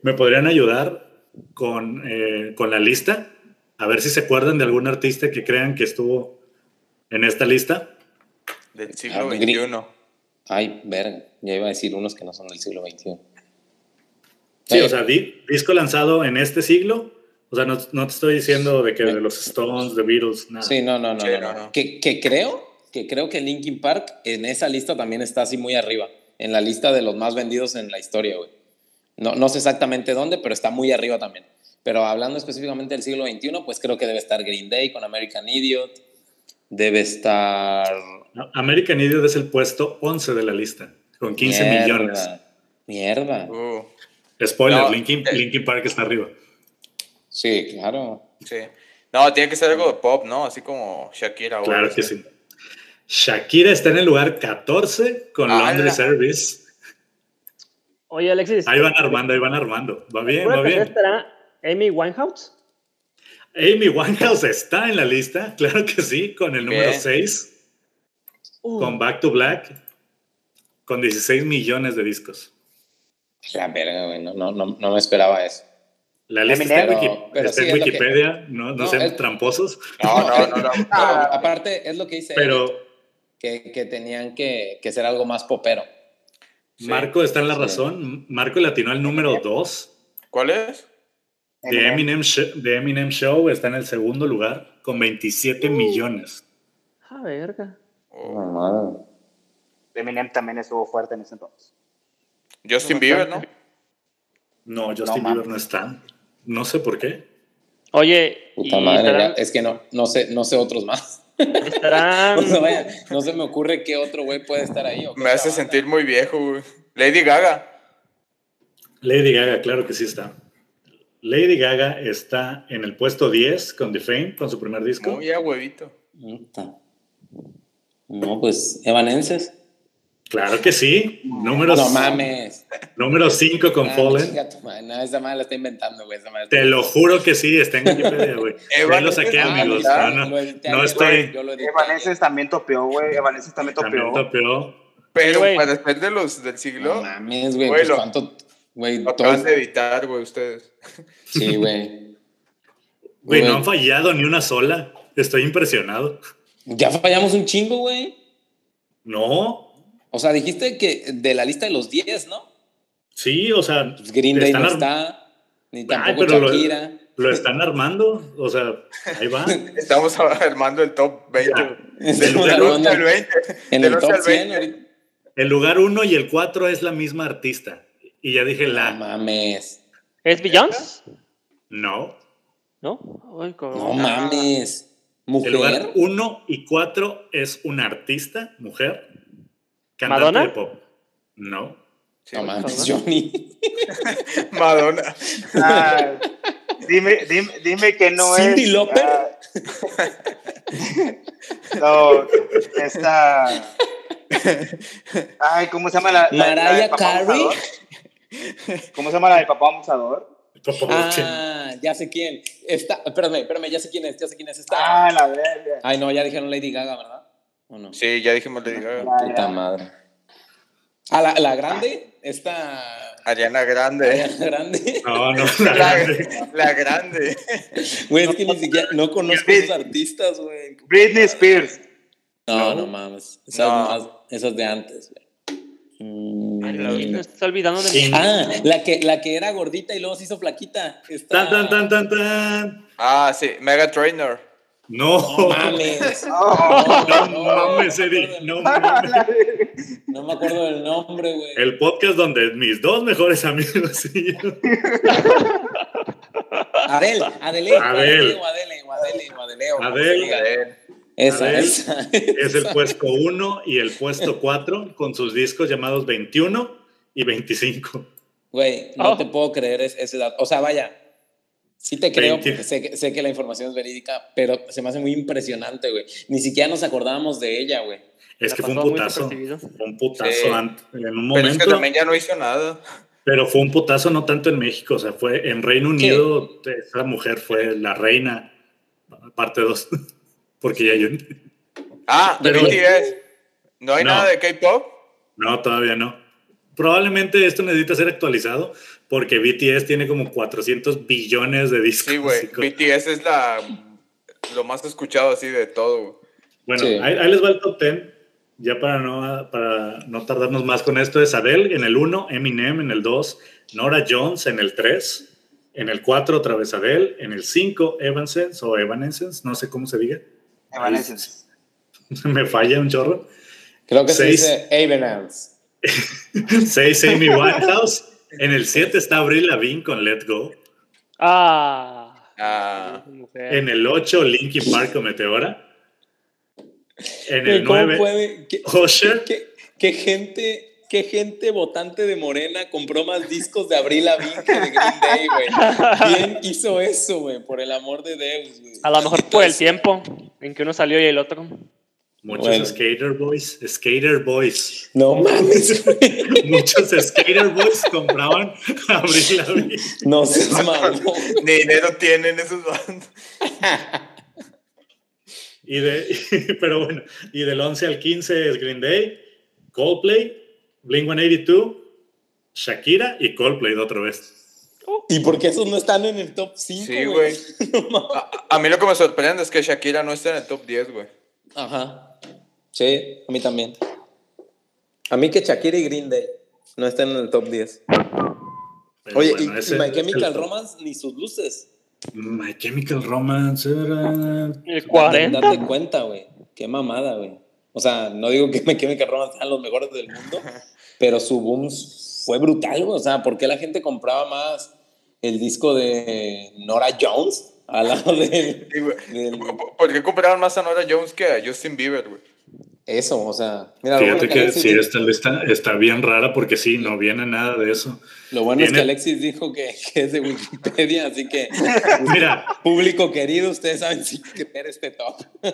¿Me podrían ayudar con, eh, con la lista? A ver si se acuerdan de algún artista que crean que estuvo en esta lista. Del siglo Ah, XXI. Ay, verga. Ya iba a decir unos que no son del siglo XXI. Sí, Sí. o sea, di- disco lanzado en este siglo. O sea, no, no te estoy diciendo de que de los Stones, The Beatles, nada. Sí, no, no, no. Sí, no, no, no. no. Que, que creo, que creo que Linkin Park en esa lista también está así muy arriba. En la lista de los más vendidos en la historia, güey. No, no sé exactamente dónde, pero está muy arriba también. Pero hablando específicamente del siglo XXI, pues creo que debe estar Green Day con American Idiot. Debe estar. American Idiot es el puesto 11 de la lista, con 15 Mierda. millones. Mierda. Uh, Spoiler, No, Linkin, eh. Linkin Park está arriba. Sí, claro. sí. No, tiene que ser algo de pop, ¿no? Así como Shakira. Claro que sí. Shakira está en el lugar 14 con ¡Hala! Laundry Service. Oye, Alexis. Ahí van armando, ahí van armando. Va bien, ¿segura va bien. estará Amy Winehouse? Amy Winehouse está en la lista, claro que sí, con el número Bien. 6, Uh, con Back to Black, con 16 millones de discos. La verga, güey. No, no, no, no me esperaba eso. La lista está en, Pero- Wiki- pero está sí, en que- Wikipedia, no, no No, sean es- tramposos, No, no, no, no. No, Ah, aparte, es lo que dice pero Eric, que, que tenían que, que ser algo más popero. Sí. Marco está en la Sí. razón. Marco latinó el número 2. ¿Cuál es? The Eminem, The Eminem Show está en el segundo lugar con 27 Uh. millones. Ah, verga. Oh. Eminem también estuvo fuerte en ese entonces. Justin Bieber, ¿no? No, Justin No, Bieber no está. No sé por qué. Oye, Puta y madre, estarán, es que no, no, sé, no sé otros más. estarán- O sea, vaya, no se me ocurre qué otro güey puede estar ahí. o Me hace banda. sentir muy viejo, güey. Lady Gaga. Lady Gaga, claro que sí está. Lady Gaga está en el puesto 10 con The Fame, con su primer disco. Muy a huevito. No, pues, Evanenses. Claro que sí. Número No mames. Número 5 con Ah, Fallen. No, esa madre la está inventando, güey. Te lo juro que sí, está en Wikipedia, güey. Ya lo saqué, Ah, amigos. mira, No, no, no estoy. Yo ayer. también topeó, güey. Evanescence también También topeó. topeó. Pero güey. para después de los del No siglo, mames, güey. Pues cuánto. Güey, lo todo. acaban de editar, güey, ustedes. Sí, güey. Güey, no han fallado ni una sola. Estoy impresionado. Ya fallamos un chingo, güey. No. O sea, dijiste que de la lista de los 10, ¿no? Sí, o sea. Pues Green Day no está, ni Ay, tampoco pero lo- Shakira. Lo están armando. O sea, ahí va. Estamos armando el top 20. Ya. Del, del 11 armando al 20. En del el 11 top al 100 20. ahorita. El lugar 1 y el 4 es la misma artista. Y ya dije No la. mames. ¿Es Beyoncé? No. ¿No? Ay, No mames. El lugar ¿Mujer? 1 y 4 es una artista, mujer, cantante ¿Madonna? de pop. No. Sí, No mames, Johnny. Madonna. Ah, dime, dime, dime que no es. Lauper. ah, no, esta. Ay, ¿cómo se llama la, la- Mariah Carey. ¿Cómo se llama la del papá abusador? Ah, ya sé quién. Está, espérame, espérame, ya sé quién es, ya sé quién es. Está. Ah, la verga. Ay, no, ya dijeron Lady Gaga, ¿verdad? ¿O no? Sí, ya dijimos Lady Gaga. Ya, Puta ya. madre. Ah, la, la grande, esta. Ariana Grande. La grande. No, no, la La, grande. la grande. Güey, es que ni siquiera no conozco a artistas, güey. Britney Spears. No, no mames. Esas, No. más- esas de antes, güey. Mm. Ay, la verdad. me está olvidando de Sí. Ah, la que, la que era gordita y luego se hizo flaquita. Tan, tan, tan, tan, tan. Ah, sí, Mega Trainer. No. No mames. Oh, No mames, Eddie. No mames. No me acuerdo del nombre, güey. El podcast donde mis dos mejores amigos y yo. Adele, Adele, Adele. o Adele, o Adele, o Adele, Adele. Esa, Adele. esa. Es el puesto 1 y el puesto 4 con sus discos llamados 21 y 25. Güey, no Oh. te puedo creer es- ese dato. O sea, vaya, sí te creo 20. porque sé que, sé que la información es verídica, pero se me hace muy impresionante, güey. Ni siquiera nos acordábamos de ella, güey. Es La que fue un putazo. Fue un putazo Sí. ant- en un Pero es que momento. también ya no hizo nada. Pero fue un putazo no tanto en México, o sea, fue en Reino Unido, esa mujer fue la reina, parte 2, porque ya yo... Ah, de Pero- BTS. ¿No hay No. nada de K-pop? No, todavía no. Probablemente esto necesita ser actualizado porque BTS tiene como 400 billones de discos. Sí, güey. BTS es la lo más escuchado así de todo. Bueno, Sí. ahí, ahí les va el top 10. Ya para no, para no tardarnos más con esto, es Adele en el 1, Eminem en el 2, Nora Jones en el 3, en el 4 otra vez Adele, en el 5 Evanescence o Evanescence, no sé cómo se diga. Evanescence. Me falla un chorro. Creo que se Seis. dice Avenance. 6 Amy Winehouse. En el 7 está Avril Lavigne con Let Go. Ah. Ah. En el 8 Linkin Park con Meteora. En el ¿Cómo 9 puede? ¿Qué, Usher. qué- qué gente, qué gente votante de Morena compró más discos de Abril Lavigne que de Green Day, güey? ¿Quién hizo eso, güey? Por el amor de Deus, güey. A lo mejor fue el tiempo en que uno salió y el otro. Muchos Bueno. Skater Boys. Skater Boys. No mames. Muchos Skater Boys compraban Avril Lavigne. No seas mamón. ni dinero tienen esos bandos. Y de, pero bueno, y del 11 al 15 es Green Day, Coldplay, Blink 182, Shakira y Coldplay de otra vez. ¿Y por qué esos no están en el top 5? Sí, güey. A, a mí lo que me sorprende es que Shakira no está en el top 10, güey. Ajá. Sí, a mí también. A mí que Shakira y Green Day no están en el top 10. Pero Oye, bueno, y, ese y My Chemical el- Romance ni sus luces. My Chemical Romance era... El Date, 40. date cuenta, güey. Qué mamada, güey. O sea, no digo que My Chemical Romance sean los mejores del mundo, pero su boom fue brutal, güey. O sea, ¿por qué la gente compraba más el disco de Nora Jones al lado de Sí, güey. del- ¿Por- ¿Por qué compraron más a Nora Jones que a Justin Bieber, güey? Eso? O sea, mira, Fíjate que que Alexis, sí, dijo, esta lista está bien rara porque sí, no viene nada de eso. lo bueno es que Alexis dijo que, que es de Wikipedia, así que Mira, público querido, ustedes saben si creer este top.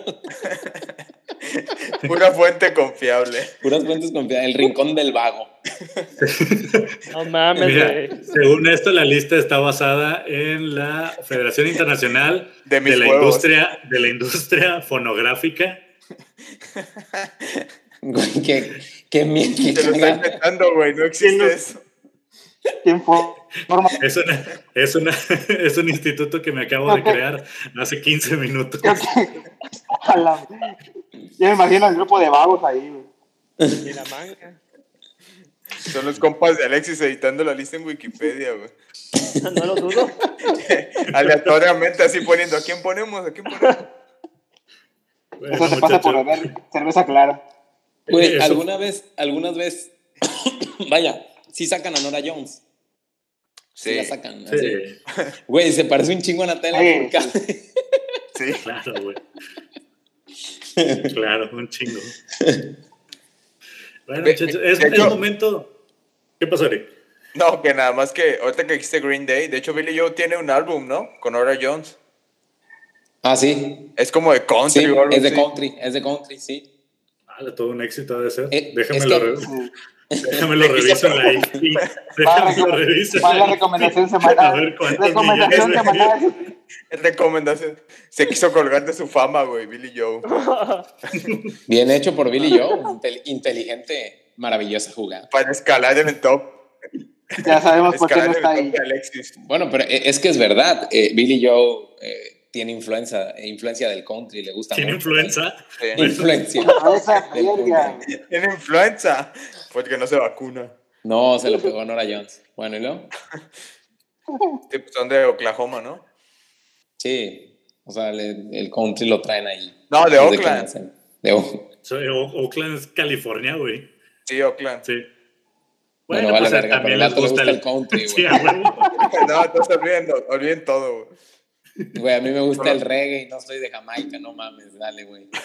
Pura fuente confiable. Puras fuentes confiables. El rincón del vago. No mames, Mira, según esto, la lista está basada en la Federación Internacional De la huevos. industria de la industria fonográfica. Güey, qué, qué miedo. qué Te lo inventando, güey. No existe eso. Forma- Es, una, es, una, es un instituto que me acabo de crear hace 15 minutos. Ya me imagino el grupo de vagos ahí, güey. Y la manga. Son los compas de Alexis editando la lista en Wikipedia, güey. No lo dudo. Aleatoriamente así poniendo, ¿a quién ponemos? ¿A quién ponemos? Bueno, Eso te pasa por beber cerveza clara. Güey, Eso- alguna vez, algunas veces, vaya, sí sacan a Nora Jones. Sí, Sí, la sacan. así. Güey, se parece un chingo a Natalia Sí, sí. claro, güey. Claro, un chingo. Bueno, muchachos, es el momento. ¿Qué pasó, Eric? No, que nada más que ahorita que dijiste Green Day, de hecho Billy Joe tiene un álbum, ¿no? Con Nora Jones. Ah, sí. Es como de country Sí, es de country, es de country, sí. Ah, todo un éxito ha de ser. Eh, Déjame es lo, que- re- Sí. déjame lo reviso IP. Déjame lo reviso. Va la recomendación semanal. A ver Recomendación semanal. Recomendación. Se quiso colgar de su fama, güey, Billy Joe. Bien hecho por Billy Joe. Intel- inteligente, maravillosa jugada. Para escalar en el top. Ya sabemos por qué no está ahí. Alexis. Bueno, pero e- es que es verdad. eh, Billy Joe eh, tiene influencia, influencia del country, le gusta ¿Tiene mucho. influenza? Sí. Influencia. Del verga. Tiene influenza. Porque no se vacuna. No, se lo pegó Nora Jones. Bueno, ¿y luego? Sí, pues son de Oklahoma, ¿no? Sí. O sea, le- el country lo traen ahí. No, de Oakland. De O- O- Oakland, es California, güey. Sí, Oakland. Sí. Bueno, vale pues, verga, pero también al les gusta gusta el el country, Sí, güey. a huevo. No, entonces olviden, olviden todo, güey. Güey, a mí me gusta el reggae y no soy de Jamaica, no mames, dale, güey.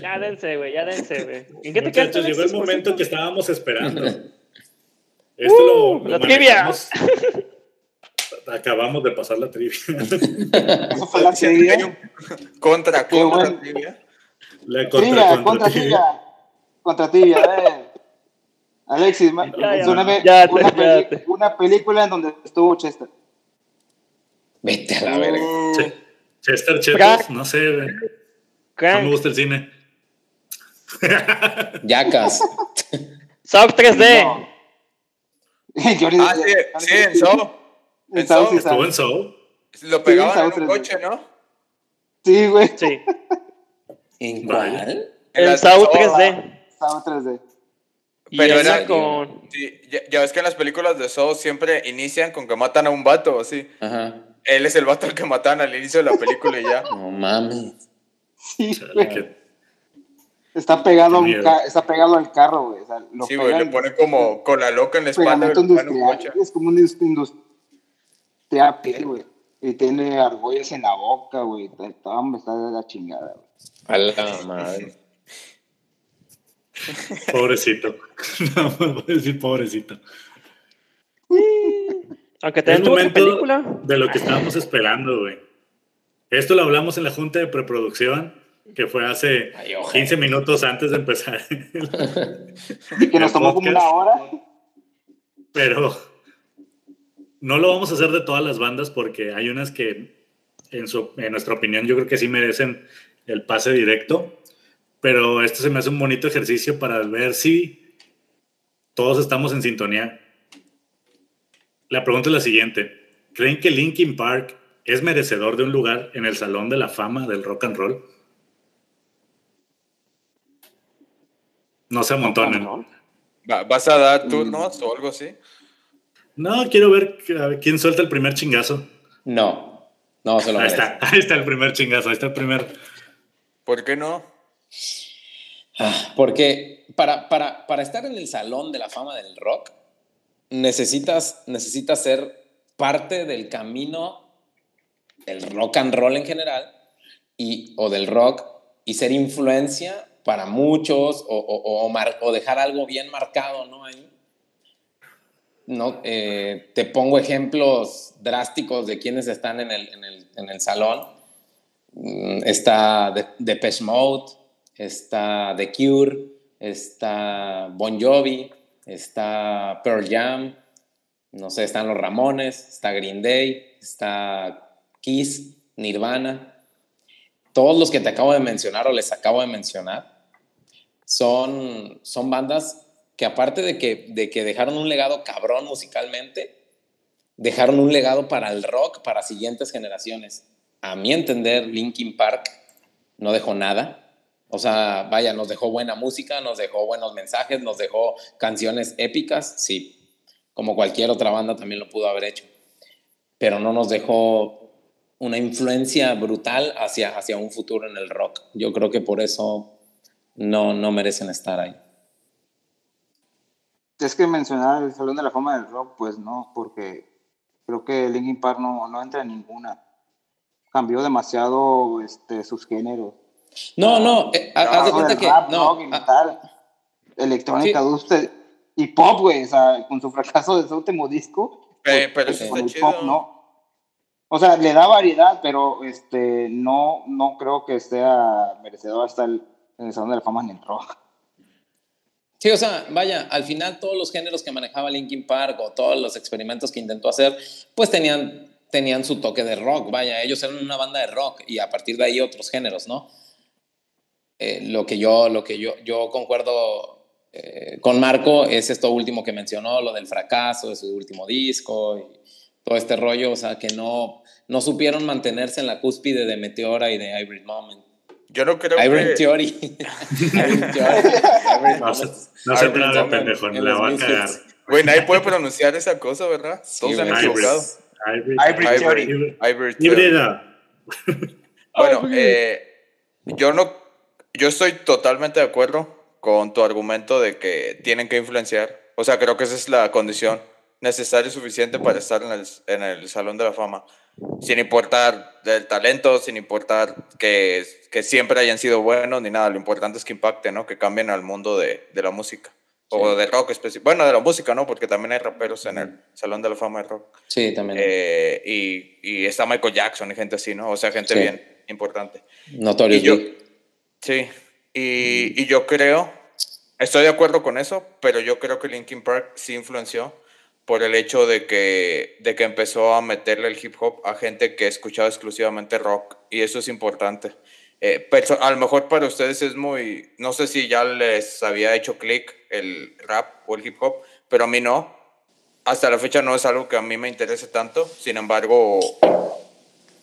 Ya dense, güey, ya dense, güey. ¿En qué te quedaste? llegó el momento que estábamos esperando. Esto lo, Uh, lo la trivia. Acabamos de pasar la trivia. La contra, contra bueno. trivia. La contra, Trivia, contra, contra trivia. trivia. Contra trivia, a ver. Alexis, Ya, ya, una, ya, ya. una película en donde estuvo Chester. Vete a la verga. Uh, Che- Chester Chetos, no sé, güey. no me Crank. gusta el cine. Yacas. Sub 3D. No. Ah, sí, sí, en. En En sí, Estuvo en Soul. Lo pegaban Saw en un 3D. coche, ¿no? Sí, güey. Sí. ¿En cuál? En El las Saw de Saw, 3D. Saw 3D. Y Pero era- con. Sí, ya, ya ves que en las películas de Saw siempre inician con que matan a un vato, así. Ajá. Él es el vato al que matan al inicio de la película y ya. No mames. Sí, güey. Está pegado, a un ca- está pegado al carro, güey. O sea, lo Sí, güey, le ponen como con la loca en la espalda. Es como un indust- industrial güey. Y tiene argollas en la boca, güey. Está, está de la chingada, güey. A la madre. Pobrecito. No, voy a decir pobrecito. Aunque Es tuvo otra momento película. de lo que estábamos esperando, güey. Esto lo hablamos en la junta de preproducción, que fue hace Ay, ojete. 15 minutos antes de empezar. Y que nos tomó como una hora. Pero no lo vamos a hacer de todas las bandas porque hay unas que, en, su, en nuestra opinión, yo creo que sí merecen el pase directo. Pero esto se me hace un bonito ejercicio para ver si todos estamos en sintonía. La pregunta es la siguiente. ¿Creen que Linkin Park es merecedor de un lugar en el Salón de la Fama del Rock and Roll? No se amontonen. ¿Vas a dar Mm. turnos o algo así? No, quiero ver a ver quién suelta el primer chingazo. No. No, se lo Ahí merece. está, ahí está el primer chingazo, ahí está el primer. ¿Por qué no? Ah, Porque para, para, para estar en el salón de la fama del rock, necesitas, ser parte del camino del rock and roll en general y, o del rock y ser influencia para muchos o, o- dejar algo bien marcado, ¿no? Ahí. Eh, te pongo ejemplos drásticos de quienes están en el, en el- en el salón. mm, está The, Depeche Mode, está The Cure, está Bon Jovi, está Pearl Jam, no sé, están los Ramones, está Green Day, está Kiss, Nirvana. Todos los que te acabo de mencionar o les acabo de mencionar son, son bandas que aparte de que, de que dejaron un legado cabrón musicalmente, dejaron un legado para el rock, para siguientes generaciones. A mi entender, Linkin Park no dejó nada. O sea, vaya, nos dejó buena música, nos dejó buenos mensajes, nos dejó canciones épicas, sí, como cualquier otra banda también lo pudo haber hecho, pero no nos dejó una influencia brutal hacia, hacia un futuro en el rock. Yo creo que por eso no, no merecen estar ahí. Es que mencionar el Salón de la Fama del Rock, pues no, porque creo que Linkin Park no, no entra en ninguna. Cambió demasiado este, sus géneros. No, no, eh, haz de cuenta que. no, ah, electrónica, y pop, güey, o sea, con su fracaso de su último disco. pero pues, está chido. Pop, no. O sea, le da variedad, pero este, no, no creo que sea merecedor hasta el, en el Salón de la Fama ni el rock. Sí, o sea, vaya, al final todos los géneros que manejaba Linkin Park o todos los experimentos que intentó hacer, pues tenían, tenían su toque de rock, vaya, ellos eran una banda de rock y a partir de ahí otros géneros, ¿no? Eh, lo que yo, lo que yo, yo concuerdo eh, con Marco es esto último que mencionó, lo del fracaso de su último disco y todo este rollo, o sea, que no, no supieron mantenerse en la cúspide de Meteora y de Hybrid Moment. Yo no creo que... Theory. No se trata, pendejo, la va a cagar. Güey, nadie puede pronunciar esa cosa, ¿verdad? Todos se han equivocado. Hybrid Theory. Híbrida. Bueno, eh, yo no... Yo estoy totalmente de acuerdo con tu argumento de que tienen que influenciar. O sea, creo que esa es la condición necesaria y suficiente para estar en el, en el Salón de la Fama sin importar el talento, sin importar que, que siempre hayan sido buenos ni nada. Lo importante es que impacten, ¿no? Que cambien al mundo de, de la música. O de rock específico. Bueno, de la música, ¿no? Porque también hay raperos en el Salón de la Fama de Rock. Sí, también. Eh, y, y, está Michael Jackson y gente así, ¿no? O sea, gente bien importante. Notorio. Sí. Y, y yo creo, estoy de acuerdo con eso, pero yo creo que Linkin Park sí influenció por el hecho de que, de que empezó a meterle el hip hop a gente que escuchaba exclusivamente rock y eso es importante. Eh, a lo mejor para ustedes es muy, no sé si ya les había hecho clic el rap o el hip hop, pero a mí no. Hasta la fecha no es algo que a mí me interese tanto, sin embargo,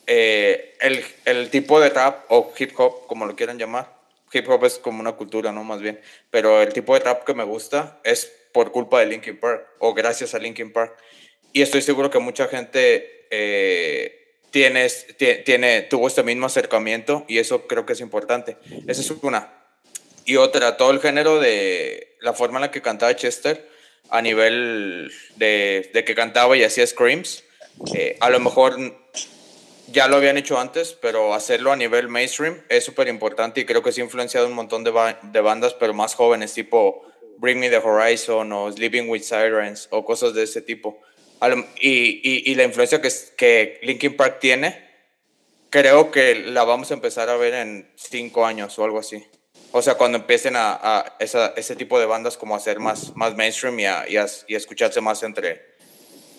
eh, el, el tipo de rap o hip hop, como lo quieran llamar, hip hop es como una cultura, ¿no? Más bien, pero el tipo de rap que me gusta es por culpa de Linkin Park o gracias a Linkin Park. Y estoy seguro que mucha gente eh, tiene, tiene, tuvo este mismo acercamiento y eso creo que es importante. Esa es una. Y otra, todo el género de la forma en la que cantaba Chester a nivel de, de que cantaba y hacía screams, eh, a lo mejor ya lo habían hecho antes, pero hacerlo a nivel mainstream es súper importante y creo que se ha influenciado un montón de, bandas, pero más jóvenes, tipo Bring Me the Horizon o Sleeping with Sirens o cosas de ese tipo. Y, y, la influencia que, Linkin Park tiene, creo que la vamos a empezar a ver en cinco años o algo así. O sea, cuando empiecen a, a esa, ese tipo de bandas como a ser más, mainstream y a, y a, escucharse más entre,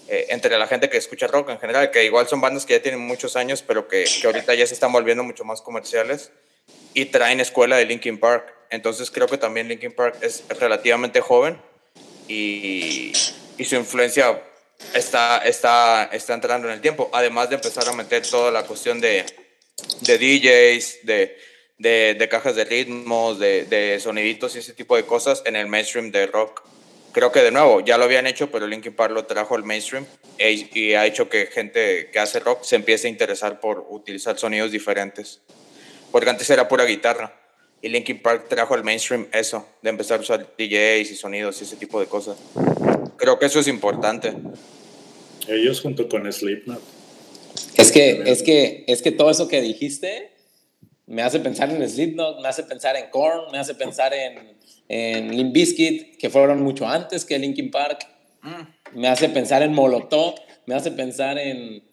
eh, entre la gente que escucha rock en general, que igual son bandas que ya tienen muchos años, pero que, que ahorita ya se están volviendo mucho más comerciales y traen escuela de Linkin Park. Entonces creo que también Linkin Park es relativamente joven y, y su influencia está, está, está entrando en el tiempo. Además de empezar a meter toda la cuestión de, de DJs, de, de, de, cajas de ritmos, de, de, soniditos y ese tipo de cosas en el mainstream de rock. Creo que de nuevo, ya lo habían hecho, pero Linkin Park lo trajo al mainstream e, y ha hecho que gente que hace rock se empiece a interesar por utilizar sonidos diferentes. Porque antes era pura guitarra. Y Linkin Park trajo al mainstream eso, de empezar a usar DJs y sonidos y ese tipo de cosas. Creo que eso es importante. Ellos junto con Slipknot. Es que, es que, es que todo eso que dijiste me hace pensar en Slipknot, me hace pensar en Korn, me hace pensar en, en Limp Bizkit, que fueron mucho antes que Linkin Park. Mm. Me hace pensar en Molotov, me hace pensar en,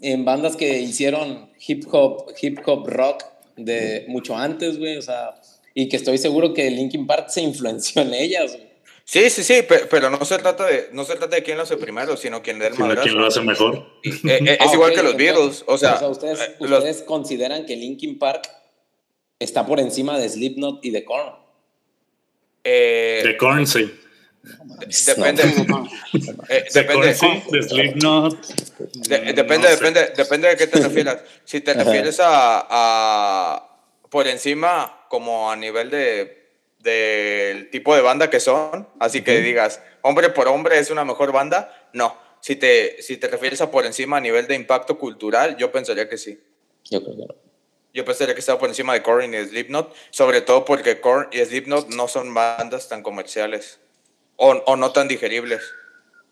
en bandas que hicieron hip hop, hip hop rock de mucho antes, güey, o sea, y que estoy seguro que Linkin Park se influenció en ellas, güey. Sí, sí, sí, pero no se trata de, no se trata de quién lo hace primero, sino quién del madrazo. quién lo hace mejor. Eh, eh, es ah, igual que los Beatles, o sea, ustedes, eh, ustedes consideran que Linkin Park está por encima de Slipknot y de Korn. de Korn, sí. Depende. depende. De Slipknot. depende, depende, depende de qué te refieras. Si te refieres a, a por encima, como a nivel de del tipo de banda que son, así que digas, hombre por hombre es una mejor banda, no. Si te, si te refieres a por encima a nivel de impacto cultural, yo pensaría que sí. Yo creo que no. Yo pensaría que estaba por encima de Korn y Slipknot, sobre todo porque Korn y Slipknot no son bandas tan comerciales o, o no tan digeribles.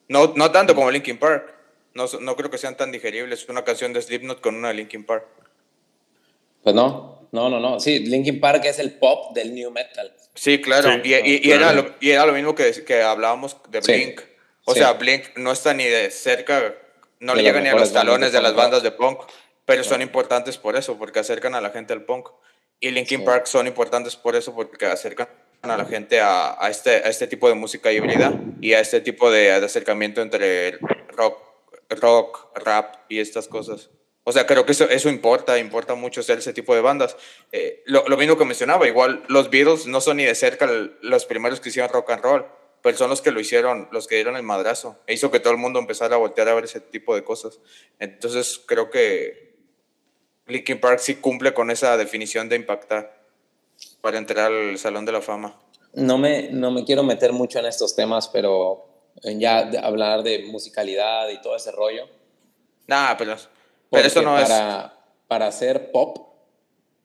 No, no tanto como Linkin Park. No, no creo que sean tan digeribles una canción de Slipknot con una de Linkin Park. Pues no, no, no, no. Sí, Linkin Park es el pop del new metal. Sí, claro. y, y, era lo, y, era lo, mismo que, que hablábamos de Blink. O sea, Blink no está ni de cerca, no le llega ni a los talones de, las bandas de punk, pero son importantes por eso, porque acercan a la gente al punk. Y Linkin Park son importantes por eso, porque acercan a la gente a, a, este, a este tipo de música híbrida y a este tipo de, de acercamiento entre rock, rock, rap y estas cosas. O sea, creo que eso, eso importa, importa mucho ser ese tipo de bandas. Eh, lo, lo, mismo que mencionaba, igual los Beatles no son ni de cerca los primeros que hicieron rock and roll, pero son los que lo hicieron, los que dieron el madrazo. E hizo que todo el mundo empezara a voltear a ver ese tipo de cosas. Entonces creo que Linkin Park sí cumple con esa definición de impactar para entrar al Salón de la Fama. No me, no me quiero meter mucho en estos temas, pero ya hablar de musicalidad y todo ese rollo. Nada, pero pero eso no para, es... Para hacer pop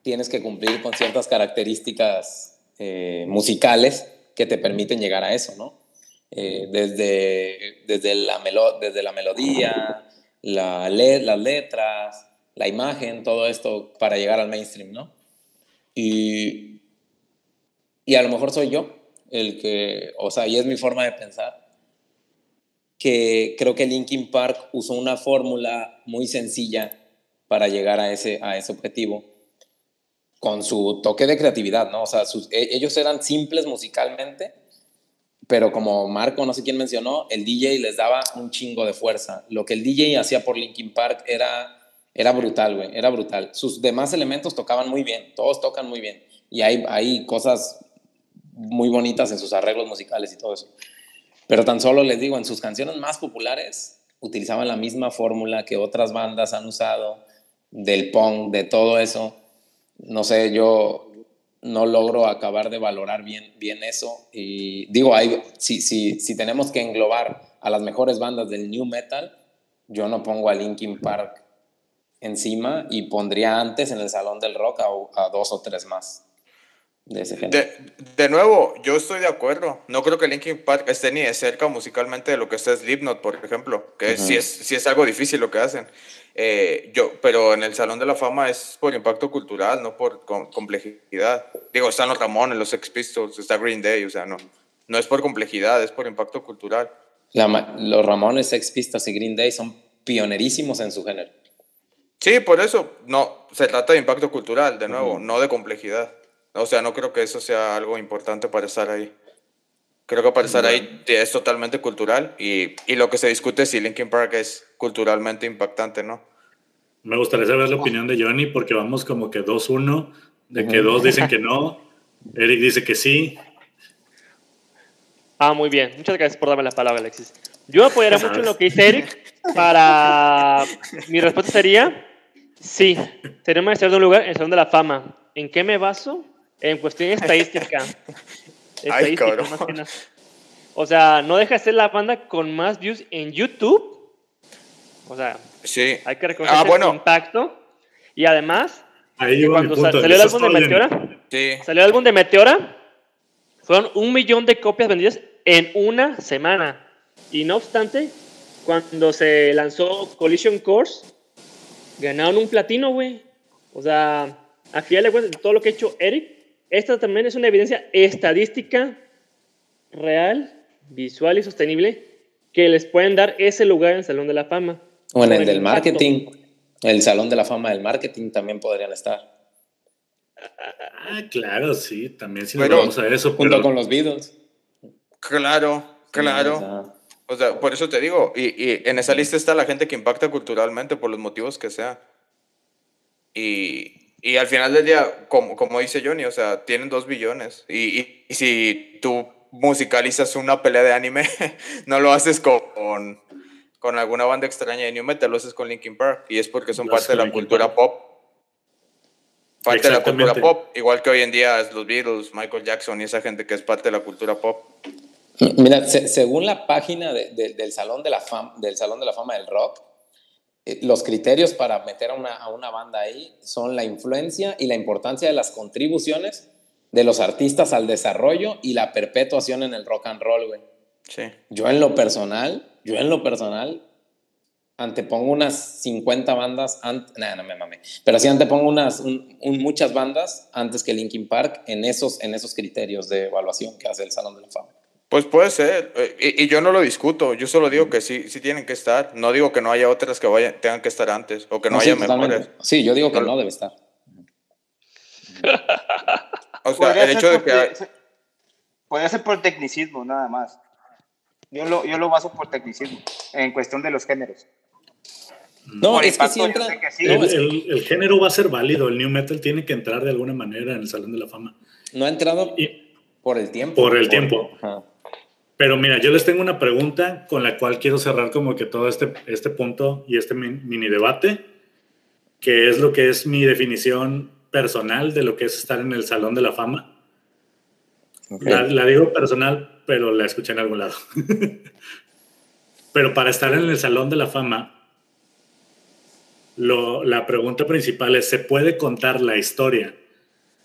tienes que cumplir con ciertas características eh, musicales que te permiten llegar a eso, ¿no? Eh, desde, desde, la melo, desde la melodía, la las letras, la imagen, todo esto para llegar al mainstream, ¿no? Y, y a lo mejor soy yo el que, o sea, y es mi forma de pensar, que creo que Linkin Park usó una fórmula muy sencilla para llegar a ese, a ese objetivo con su toque de creatividad, ¿no? O sea, e, ellos eran simples musicalmente, pero como Marco, no sé quién mencionó, el DJ les daba un chingo de fuerza. Lo que el DJ hacía por Linkin Park era, era brutal, güey, era brutal. Sus demás elementos tocaban muy bien, todos tocan muy bien. Y hay, hay cosas muy bonitas en sus arreglos musicales y todo eso. Pero tan solo les digo, en sus canciones más populares utilizaban la misma fórmula que otras bandas han usado, del punk, de todo eso. No sé, yo no logro acabar de valorar bien, bien eso. Y digo, hay, si, si, si tenemos que englobar a las mejores bandas del new metal, yo no pongo a Linkin Park encima y pondría antes en el Salón del Rock a dos o tres más de De, nuevo, yo estoy de acuerdo. No creo que Linkin Park esté ni de cerca musicalmente de lo que está Slipknot, por ejemplo, que sí, es, sí es algo difícil lo que hacen. Eh, yo, pero en el Salón de la Fama es por impacto cultural, no por complejidad. Digo, están los Ramones, los Sex Pistols, está Green Day, o sea, no, no es por complejidad, es por impacto cultural. los Ramones, Sex Pistols y Green Day son pionerísimos en su género. Sí, por eso, no, se trata de impacto cultural, de nuevo, no de complejidad. O sea, no creo que eso sea algo importante para estar ahí. Creo que para estar ahí es totalmente cultural y, y, lo que se discute es si Linkin Park es culturalmente impactante, ¿no? Me gustaría saber la opinión de Johnny porque vamos como que 2-1, de que dos dicen que no, Eric dice que sí. Ah, muy bien. Muchas gracias por darme la palabra, Alexis. Yo apoyaría mucho en lo que dice Eric. Para mi respuesta sería sí. Sería merecer de un lugar en el Salón de la Fama. ¿En qué me baso? En cuestión estadística. estadística más O sea, no deja de ser la banda con más views en YouTube. O sea, sí. hay que reconocer ah, bueno. impacto. Y además, cuando salió el álbum de Meteora, sí. salió el álbum de Meteora, fueron un millón de copias vendidas en una semana. Y no obstante, cuando se lanzó Collision Course, ganaron un platino, güey. O sea, a final de todo lo que ha hecho Eric esta también es una evidencia estadística real, visual y sostenible que les pueden dar ese lugar en el Salón de la Fama. O en el del marketing. El Salón de la Fama del Marketing también podrían estar. Ah, claro, sí, también sí vamos a eso. Junto con los Beatles. Claro, claro. o, sea, por eso te digo, y, y, en esa lista está la gente que impacta culturalmente por los motivos que sea. Y, y al final del día, como, como dice Johnny, o sea, tienen dos billones. Y, y, si tú musicalizas una pelea de anime, no lo haces con, con alguna banda extraña de New Metal, lo haces con Linkin Park. Y es porque son parte de la cultura pop parte de la cultura pop, igual que hoy en día es los Beatles, Michael Jackson y esa gente que es parte de la cultura pop. Mira, según la página del, Salón de la Fama, del Salón de la Fama del Rock, los criterios para meter a una, a una banda ahí son la influencia y la importancia de las contribuciones de los artistas al desarrollo y la perpetuación en el rock and roll, güey. Sí. Yo en lo personal, yo en lo personal antepongo unas 50 bandas, no, no me mame, pero sí antepongo unas, muchas bandas antes que Linkin Park en esos, en esos criterios de evaluación que hace el Salón de la Fama. Pues puede ser, eh, y, yo no lo discuto, yo solo digo que sí, sí tienen que estar, no digo que no haya otras que vayan, tengan que estar antes, o que no, haya mejores. Sí, yo digo que no, debe estar. o sea, el hecho de que... Puede ser por tecnicismo, nada más. Yo lo, yo lo baso por tecnicismo, en cuestión de los géneros. No, es que si entra, el, género va a ser válido, el new metal tiene que entrar de alguna manera en el Salón de la Fama. No ha entrado por el tiempo. Por el tiempo. Pero mira, yo les tengo una pregunta con la cual quiero cerrar como que todo este, este punto y este mini debate, que es lo que es mi definición personal de lo que es estar en el Salón de la Fama. La, la digo personal, pero la escuché en algún lado. pero para estar en el Salón de la Fama, la pregunta principal es, ¿se puede contar la historia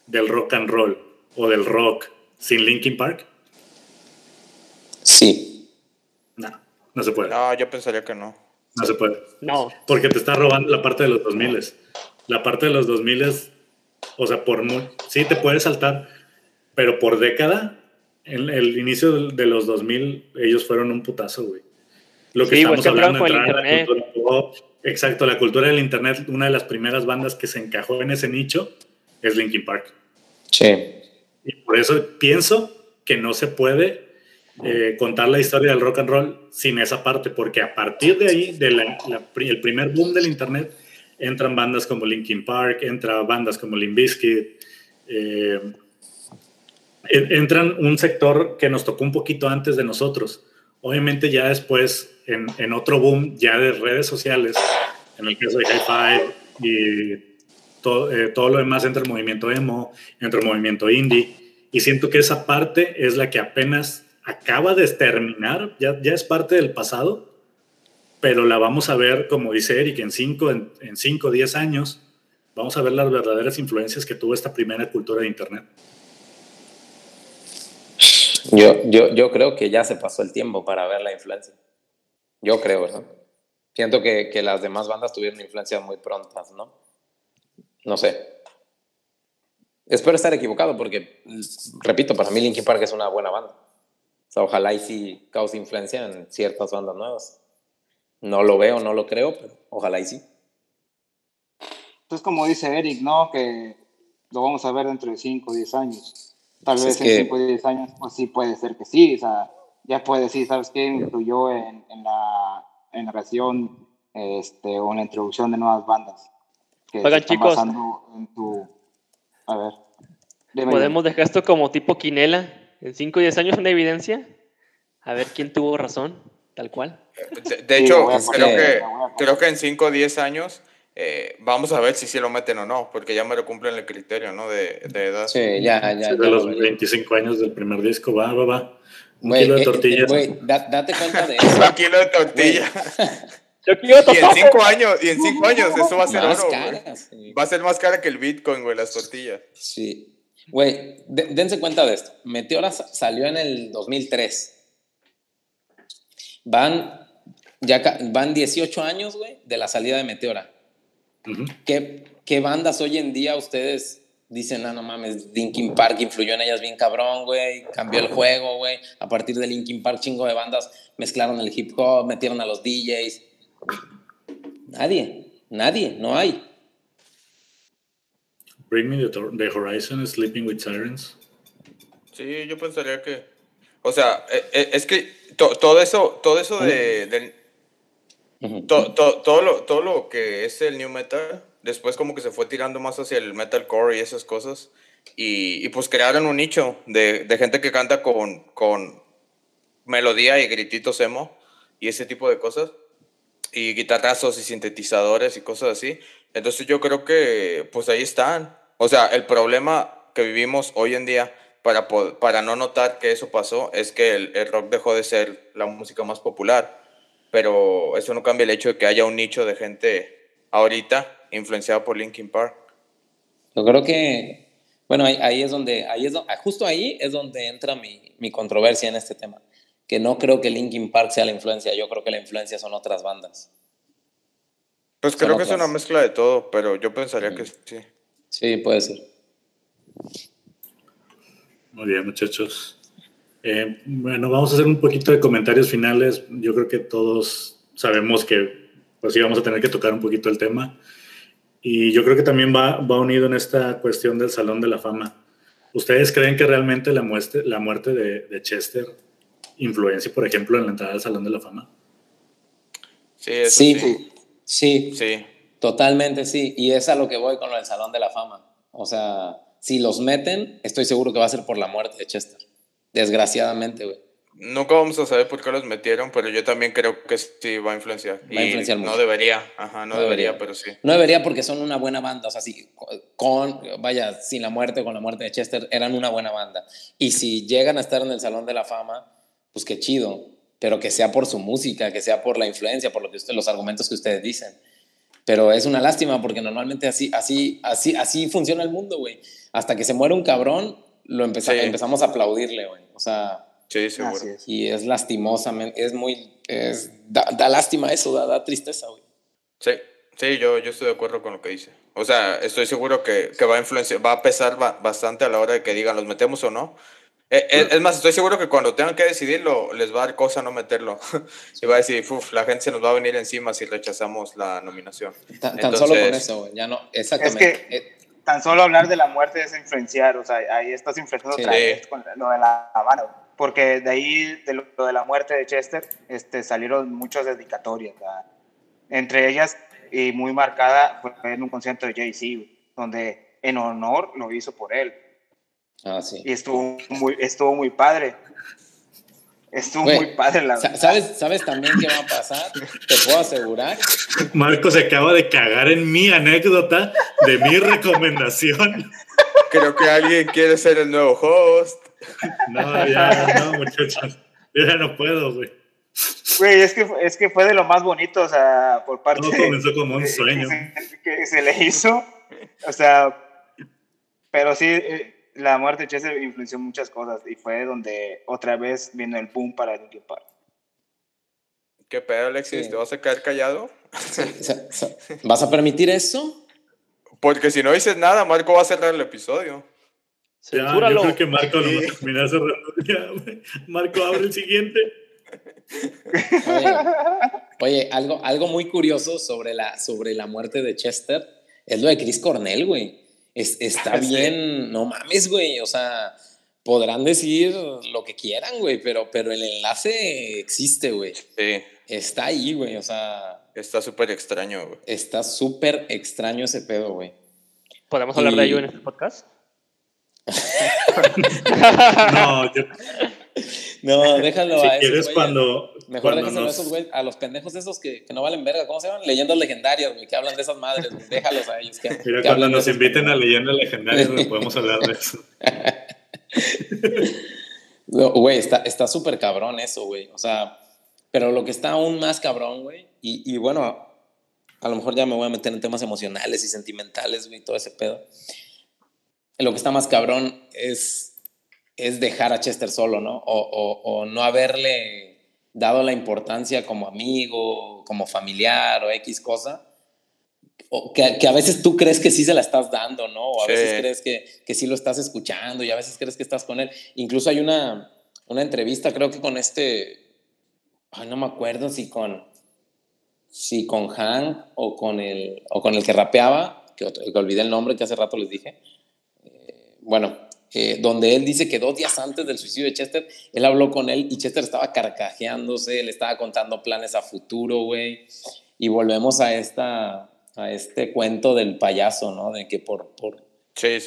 del rock and roll o del rock sin Linkin Park? Sí. No, no se puede. No, yo pensaría que no. No se puede. No. Porque te está robando la parte de los 2000. La parte de los 2000, o sea, por muy, sí te puedes saltar, pero por década, en el inicio de los 2000, ellos fueron un putazo, güey. Lo que estamos hablando de la cultura pop, Exacto, la cultura del Internet, una de las primeras bandas que se encajó en ese nicho es Linkin Park. Sí. Y por eso pienso que no se puede eh, contar la historia del rock and roll sin esa parte, porque a partir de ahí, del el primer boom del Internet, entran bandas como Linkin Park, entran bandas como Limp Bizkit, eh, entran un sector que nos tocó un poquito antes de nosotros. Obviamente ya después en, otro boom ya de redes sociales, en el caso de Hi-Fi y todo, eh, todo lo demás entra el movimiento emo, entra el movimiento indie, y siento que esa parte es la que apenas acaba de terminar, ya, es parte del pasado, pero la vamos a ver, como dice Eric, en 5 en, en cinco, 10 años, vamos a ver las verdaderas influencias que tuvo esta primera cultura de Internet. Yo, yo, yo creo que ya se pasó el tiempo para ver la influencia. Yo creo, ¿verdad? Siento que, que las demás bandas tuvieron influencias muy prontas, ¿no? No sé. Espero estar equivocado porque, repito, para mí Linkin Park es una buena banda. O sea, ojalá y sí cause influencia en ciertas bandas nuevas. No lo veo, no lo creo, pero ojalá y sí. Entonces, como dice Eric, ¿no? Que lo vamos a ver dentro de 5 o 10 años. Tal pues vez en 5 o 10 años, pues sí puede ser que sí. O sea, ya puede decir, ¿sabes qué? Incluyó en, en la en relación este, o en la introducción de nuevas bandas. Que Oigan, chicos. En tu, a ver. ¿Podemos dejar esto como tipo quinela? En 5 o 10 años una evidencia. A ver quién tuvo razón, tal cual. De, hecho, creo, que, creo que en 5 o 10 años eh, vamos a ver si sí lo meten o no, porque ya me lo cumplen el criterio, ¿no? De, de edad. Sí, ya, ya. de los 25 años del primer disco, va, va, va. Un kilo de eh, tortillas. date cuenta de eso. Un kilo de tortilla. y en cinco años, y en cinco años eso va a ser oro, Va a ser más cara que el Bitcoin, güey, las tortillas. Sí. Güey, dense cuenta de esto. Meteora salió en el 2003. Van, ya van 18 años, güey, de la salida de Meteora. ¿Qué, ¿Qué bandas hoy en día ustedes dicen, ah, no mames, Linkin Park influyó en ellas bien cabrón, güey, cambió el juego, güey. A partir de Linkin Park, chingo de bandas mezclaron el hip hop, metieron a los DJs. Nadie. Nadie, no hay. Bring Me the, Horizon, Sleeping with Sirens. Sí, yo pensaría que. O sea, e, e, es que todo eso, todo eso de. todo, lo, todo lo que es el new metal, después como que se fue tirando más hacia el metalcore y esas cosas. Y, pues crearon un nicho de, de, gente que canta con, con melodía y grititos emo y ese tipo de cosas. Y guitarrazos y sintetizadores y cosas así. Entonces yo creo que pues ahí están. O sea, el problema que vivimos hoy en día para, para no notar que eso pasó es que el, el, rock dejó de ser la música más popular. Pero eso no cambia el hecho de que haya un nicho de gente ahorita influenciada por Linkin Park. Yo creo que, bueno, ahí, es donde, ahí es justo ahí es donde entra mi, mi controversia en este tema. Que no creo que Linkin Park sea la influencia, yo creo que la influencia son otras bandas. Pues creo que es una mezcla de todo, pero yo pensaría que sí. Sí, puede ser. Muy bien, muchachos. Eh, bueno, vamos a hacer un poquito de comentarios finales. Yo creo que todos sabemos que pues sí vamos a tener que tocar un poquito el tema. Y yo creo que también va, va unido en esta cuestión del Salón de la Fama. ¿Ustedes creen que realmente la muerte, la muerte de, de Chester influencia, por ejemplo, en la entrada al Salón de la Fama? Sí, sí. Sí, sí, totalmente sí. Y es a lo que voy con lo del Salón de la Fama. O sea, si los meten, estoy seguro que va a ser por la muerte de Chester. Desgraciadamente, güey. Nunca vamos a saber por qué los metieron, pero yo también creo que sí va a influenciar. Va a influenciar mucho. No debería, ajá, no, debería, pero sí. No debería porque son una buena banda, o sea, si con, vaya, sin la muerte, con la muerte de Chester, eran una buena banda. Y si llegan a estar en el Salón de la Fama, pues qué chido pero que sea por su música, que sea por la influencia, por lo que usted, los argumentos que ustedes dicen. Pero es una lástima porque normalmente así, así, así, así funciona el mundo, güey. Hasta que se muere un cabrón, lo empezamos a aplaudirle, güey. O sea. Sí, seguro. Y es lastimosamente, es muy, es, da, lástima eso, da, tristeza, güey. Sí, sí, yo, yo estoy de acuerdo con lo que dice. O sea, estoy seguro que, que va a influenciar, va a pesar bastante a la hora de que digan, ¿los metemos o no? Eh, eh, es, más, estoy seguro que cuando tengan que decidirlo, les va a dar cosa no meterlo. y va a decir, Uf, la gente se nos va a venir encima si rechazamos la nominación. Tan, solo con eso, ya no, exactamente. Es que eh, tan solo hablar de la muerte es influenciar, o sea, ahí estás influenciando otra vez con lo de la Habana. Porque de ahí, de lo, de la muerte de Chester, este, salieron muchas dedicatorias. Entre ellas, y muy marcada, fue en un concierto de Jay-Z, donde en honor lo hizo por él Ah, sí. Y estuvo muy, estuvo muy padre. Estuvo muy padre la verdad. ¿sabes, ¿Sabes también qué va a pasar? Te puedo asegurar. Marco se acaba de cagar en mi anécdota de mi recomendación. Creo que alguien quiere ser el nuevo host. No, ya, no, muchachos. Yo ya no puedo, güey. Güey, es que, es que fue de lo más bonito, o sea, por parte Todo comenzó como un sueño. Que se, le hizo, o sea, pero sí, eh, la muerte de Chester influenció muchas cosas y fue donde otra vez vino el boom para Linkin Park. ¿Qué pedo, Alexis? ¿Te vas a quedar callado? ¿Vas a permitir eso? Porque si no dices nada, Marco va a cerrar el episodio. Ya, yo creo que Marco lo va a terminar cerrando. Marco, abre el siguiente. Oye, algo, algo muy curioso sobre la, sobre la muerte de Chester es lo de Chris Cornell, güey está bien, no mames, güey, o sea, podrán decir lo que quieran, güey, pero, pero el enlace existe, güey. Sí. Está ahí, güey, o sea... Está súper extraño, güey. Está súper extraño ese pedo, güey. ¿Podemos hablar de ello en este podcast? no, yo... No, déjalo si quieres cuando... Mejor déjalo a esos, güey, a los pendejos esos que, que, no valen verga. ¿Cómo se llaman? Leyendas legendarias, güey, que hablan de esas madres. Déjalos a ellos. Que, Mira, cuando nos inviten a leyendas legendarias, güey, podemos hablar de eso. Güey, está súper cabrón eso, güey. O sea, pero lo que está aún más cabrón, güey, y, y bueno, a lo mejor ya me voy a meter en temas emocionales y sentimentales, güey, todo ese pedo. Lo que está más cabrón es es dejar a Chester solo, ¿no? O, no haberle dado la importancia como amigo, como familiar o X cosa. O que, a veces tú crees que sí se la estás dando, ¿no? O a veces crees que, que, sí lo estás escuchando y a veces crees que estás con él. Incluso hay una, una entrevista, creo que con este, ay, no me acuerdo si con, si con Hank o con el, o con el que rapeaba, que, olvidé el nombre que hace rato les dije. Eh, bueno, eh, donde él dice que dos días antes del suicidio de Chester, él habló con él y Chester estaba carcajeándose, le estaba contando planes a futuro, güey. Y volvemos a, esta, a este cuento del payaso, ¿no? De que por, por,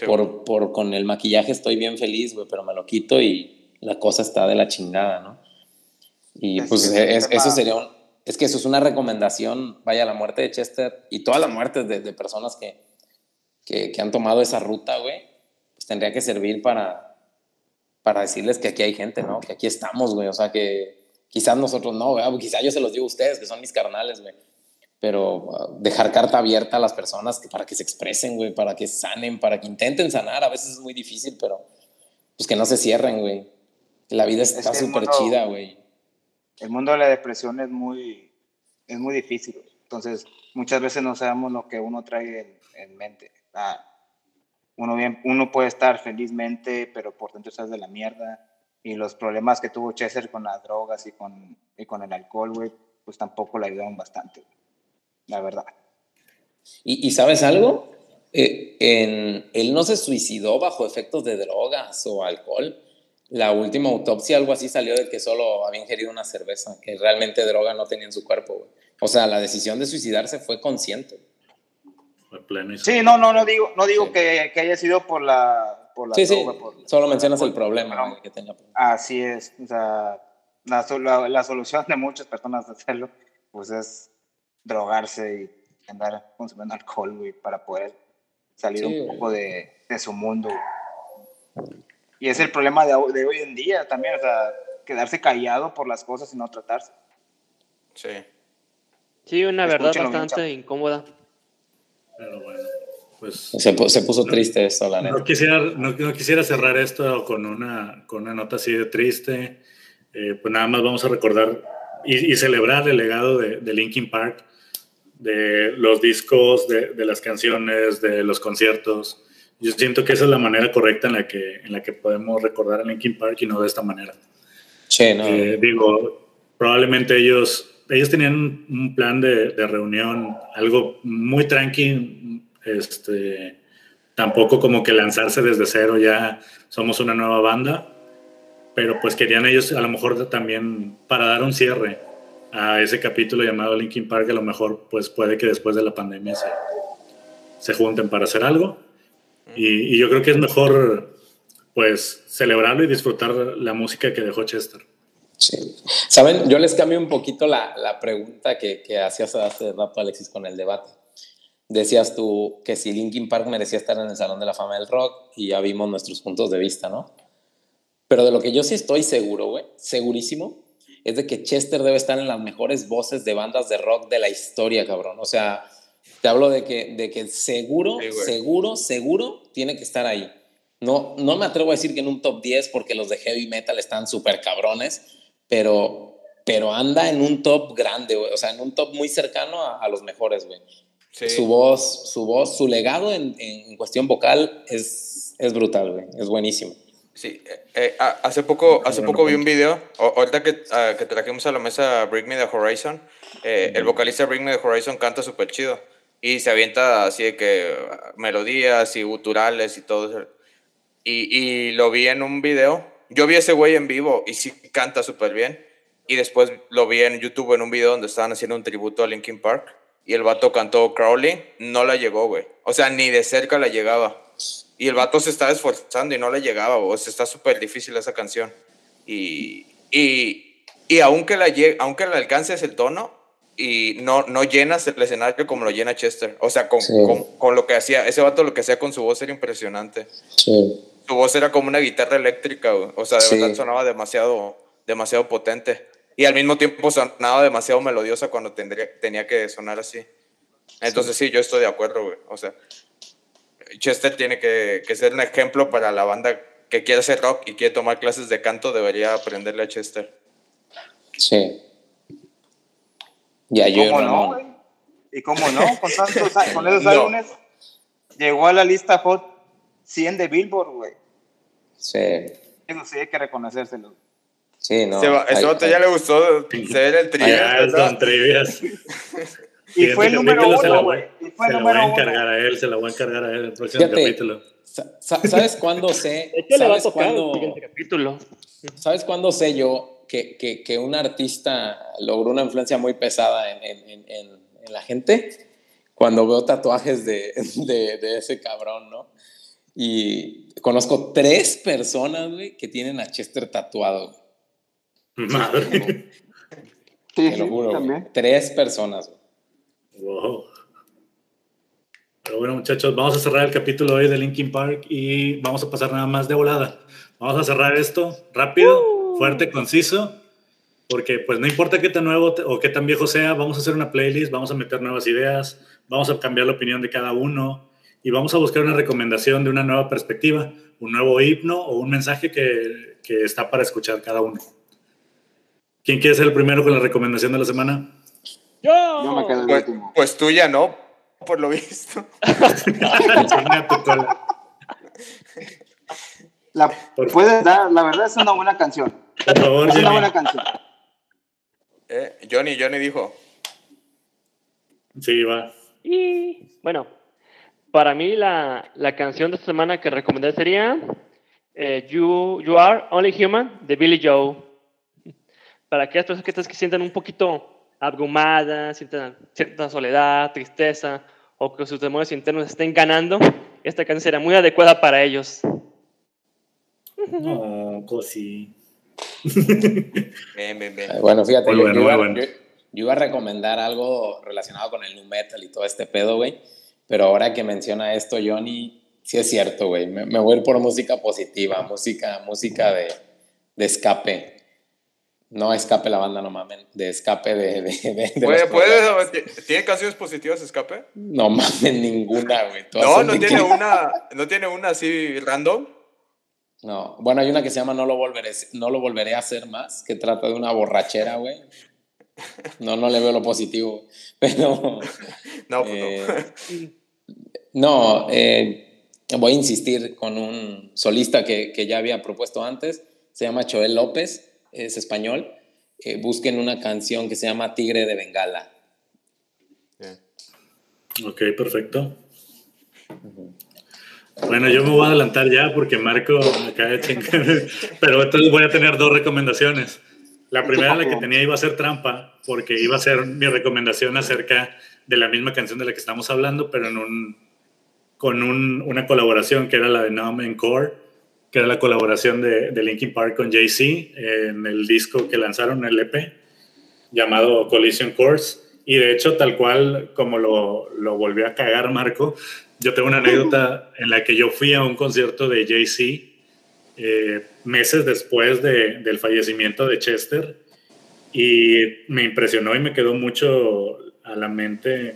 por, por con el maquillaje estoy bien feliz, güey, pero me lo quito y la cosa está de la chingada, ¿no? Y pues eso sería un, es que eso es una recomendación, vaya, la muerte de Chester y todas las muertes de, de personas que, que, que, han tomado esa ruta, güey, tendría que servir para, para decirles que aquí hay gente, ¿no? Que aquí estamos, güey, o sea, que quizás nosotros no, güey, quizás yo se los digo a ustedes, que son mis carnales, güey, pero uh, dejar carta abierta a las personas que, para que se expresen, güey, para que sanen, para que intenten sanar, a veces es muy difícil, pero pues que no se cierren, güey. La vida está súper chida, güey el mundo de la depresión es muy, es muy difícil. Entonces, muchas veces no sabemos lo que uno trae en, mente. Ah, uno, bien, uno puede estar felizmente, pero por dentro estás de la mierda. Y los problemas que tuvo Chester con las drogas y con, y con el alcohol, güey, pues tampoco le ayudaron bastante, la verdad. ¿Y, y sabes algo? Eh, en, él no se suicidó bajo efectos de drogas o alcohol la última autopsia, algo así salió de que solo había ingerido una cerveza, que realmente droga no tenía en su cuerpo, O sea, la decisión de suicidarse fue consciente. Pleno sí, no, no, no digo, no digo que, haya sido por la, por sí, sí. solo mencionas el problema que tenía. Así es, o sea, la, la, solución de muchas personas de hacerlo, pues es drogarse y andar consumiendo alcohol, güey, para poder salir un poco de, de su mundo. Y es el problema de, de, hoy en día también, o sea, quedarse callado por las cosas y no tratarse. Sí. Sí, una verdad bastante incómoda. Pero bueno, pues... Se, se puso triste esto, la neta. No quisiera, no, quisiera cerrar esto con una, con una nota así de triste. Eh, pues nada más vamos a recordar y, y celebrar el legado de, de, Linkin Park, de los discos, de, de las canciones, de los conciertos yo siento que esa es la manera correcta en la que, en la que podemos recordar a Linkin Park y no de esta manera. Sí, no. Eh, digo, probablemente ellos, ellos tenían un plan de, de, reunión, algo muy tranqui, este, tampoco como que lanzarse desde cero, ya somos una nueva banda, pero pues querían ellos a lo mejor también para dar un cierre a ese capítulo llamado Linkin Park, a lo mejor pues puede que después de la pandemia se, se junten para hacer algo y, yo creo que es mejor, pues, celebrarlo y disfrutar la música que dejó Chester. Sí. Saben, yo les cambio un poquito la, la pregunta que, que, hacías hace rato, Alexis, con el debate. Decías tú que si Linkin Park merecía estar en el Salón de la Fama del Rock y ya vimos nuestros puntos de vista, ¿no? Pero de lo que yo sí estoy seguro, güey, segurísimo, es de que Chester debe estar en las mejores voces de bandas de rock de la historia, cabrón. O sea, te hablo de que, de que seguro, seguro, seguro tiene que estar ahí. No, no me atrevo a decir que en un top 10 porque los de heavy metal están súper cabrones, pero, pero anda en un top grande, O sea, en un top muy cercano a, los mejores, güey. Su voz, su voz, su legado en, en cuestión vocal es, es brutal, güey. Es buenísimo. Sí, eh, eh, hace poco, hace poco vi un video, ahorita que, uh, que trajimos a la mesa Bring Me the Horizon, eh, el vocalista Bring Me the Horizon canta súper chido. Y se avienta así de que melodías y guturales y todo Y, y lo vi en un video. Yo vi a ese güey en vivo y sí canta súper bien. Y después lo vi en YouTube en un video donde estaban haciendo un tributo a Linkin Park. Y el vato cantó Crawling. No la llegó, güey. O sea, ni de cerca la llegaba. Y el vato se estaba esforzando y no le llegaba, güey. O sea, está súper difícil esa canción. Y, y, y aunque, la, aunque la alcances el tono, y no, no llenas el escenario como lo llena Chester. O sea, con, con, lo que hacía, ese vato lo que hacía con su voz era impresionante. Sí. Su voz era como una guitarra eléctrica, o sea, de verdad sonaba demasiado, demasiado potente. Y al mismo tiempo sonaba demasiado melodiosa cuando tendría, tenía que sonar así. Entonces sí, yo estoy de acuerdo, güey. O sea, Chester tiene que, que ser un ejemplo para la banda que quiere hacer rock y quiere tomar clases de canto, debería aprenderle a Chester. Sí. Ya ¿Y cómo no, güey? ¿Y cómo no? Con, tantos, con esos álbumes llegó a la lista Hot 100 de Billboard, güey. Sí. Eso sí hay que reconocérselo. Sí, no. Este ya le gustó ser el trivias. Ya, trivias. y fue el número uno. Se la voy a encargar a él, se la voy a encargar a él el próximo capítulo. ¿Sabes cuándo sé? ¿Sabes cuándo, capítulo. ¿Sabes cuándo sé yo que, que, que, un artista logró una influencia muy pesada en, en, en, en la gente? Cuando veo tatuajes de, de, de, ese cabrón, ¿no? Y conozco tres personas, güey, que tienen a Chester tatuado. Madre. Te lo juro, también. Tres personas. Wow. Pero bueno, muchachos, vamos a cerrar el capítulo hoy de Linkin Park y vamos a pasar nada más de volada. Vamos a cerrar esto rápido, uh. fuerte, conciso, porque pues no importa qué tan nuevo o qué tan viejo sea, vamos a hacer una playlist, vamos a meter nuevas ideas, vamos a cambiar la opinión de cada uno y vamos a buscar una recomendación de una nueva perspectiva, un nuevo himno o un mensaje que, que está para escuchar cada uno. ¿Quién quiere ser el primero con la recomendación de la semana? Yo. me quedo pues, pues tú ya no, por lo visto. la, puedes dar, la verdad es una buena canción. Por favor, es una buena canción. Eh, Johnny, Johnny dijo. Sí, va. Y bueno, para mí la, la canción de esta semana que recomendé sería eh, you, you Are Only Human de Billy Joe. Para aquellas personas que, que sienten un poquito abrumadas, sienten cierta soledad, tristeza, o que sus demonios internos estén ganando, esta canción será muy adecuada para ellos. No, cosi. Bueno, fíjate, yo, yo, iba, a recomendar algo relacionado con el nu metal y todo este pedo, güey. Pero ahora que menciona esto, Johnny, sí es cierto, güey. Me, me, voy a ir por música positiva, música, música de, de escape. No escape la banda, no mames. De escape de. de, ¿Puede, ¿Tiene canciones positivas escape? No mames, ninguna, güey. No, no tiene, una, no tiene una así random. No, bueno, hay una que se llama No lo volveré, no lo volveré a hacer más, que trata de una borrachera, güey. No, no le veo lo positivo. Pero. no, pues eh, no. Eh, voy a insistir con un solista que, que ya había propuesto antes. Se llama Choel López es español, eh, busquen una canción que se llama Tigre de Bengala. Ok, perfecto. Bueno, yo me voy a adelantar ya porque Marco acaba de chingar, pero entonces voy a tener dos recomendaciones. La primera, la que tenía, iba a ser trampa, porque iba a ser mi recomendación acerca de la misma canción de la que estamos hablando, pero en un, con un, una colaboración que era la de Numb Encore que era la colaboración de, de Linkin Park con Jay-Z en el disco que lanzaron, el EP, llamado Collision Course. Y de hecho, tal cual como lo, lo volvió a cagar Marco, yo tengo una anécdota en la que yo fui a un concierto de Jay-Z eh, meses después de, del fallecimiento de Chester y me impresionó y me quedó mucho a la mente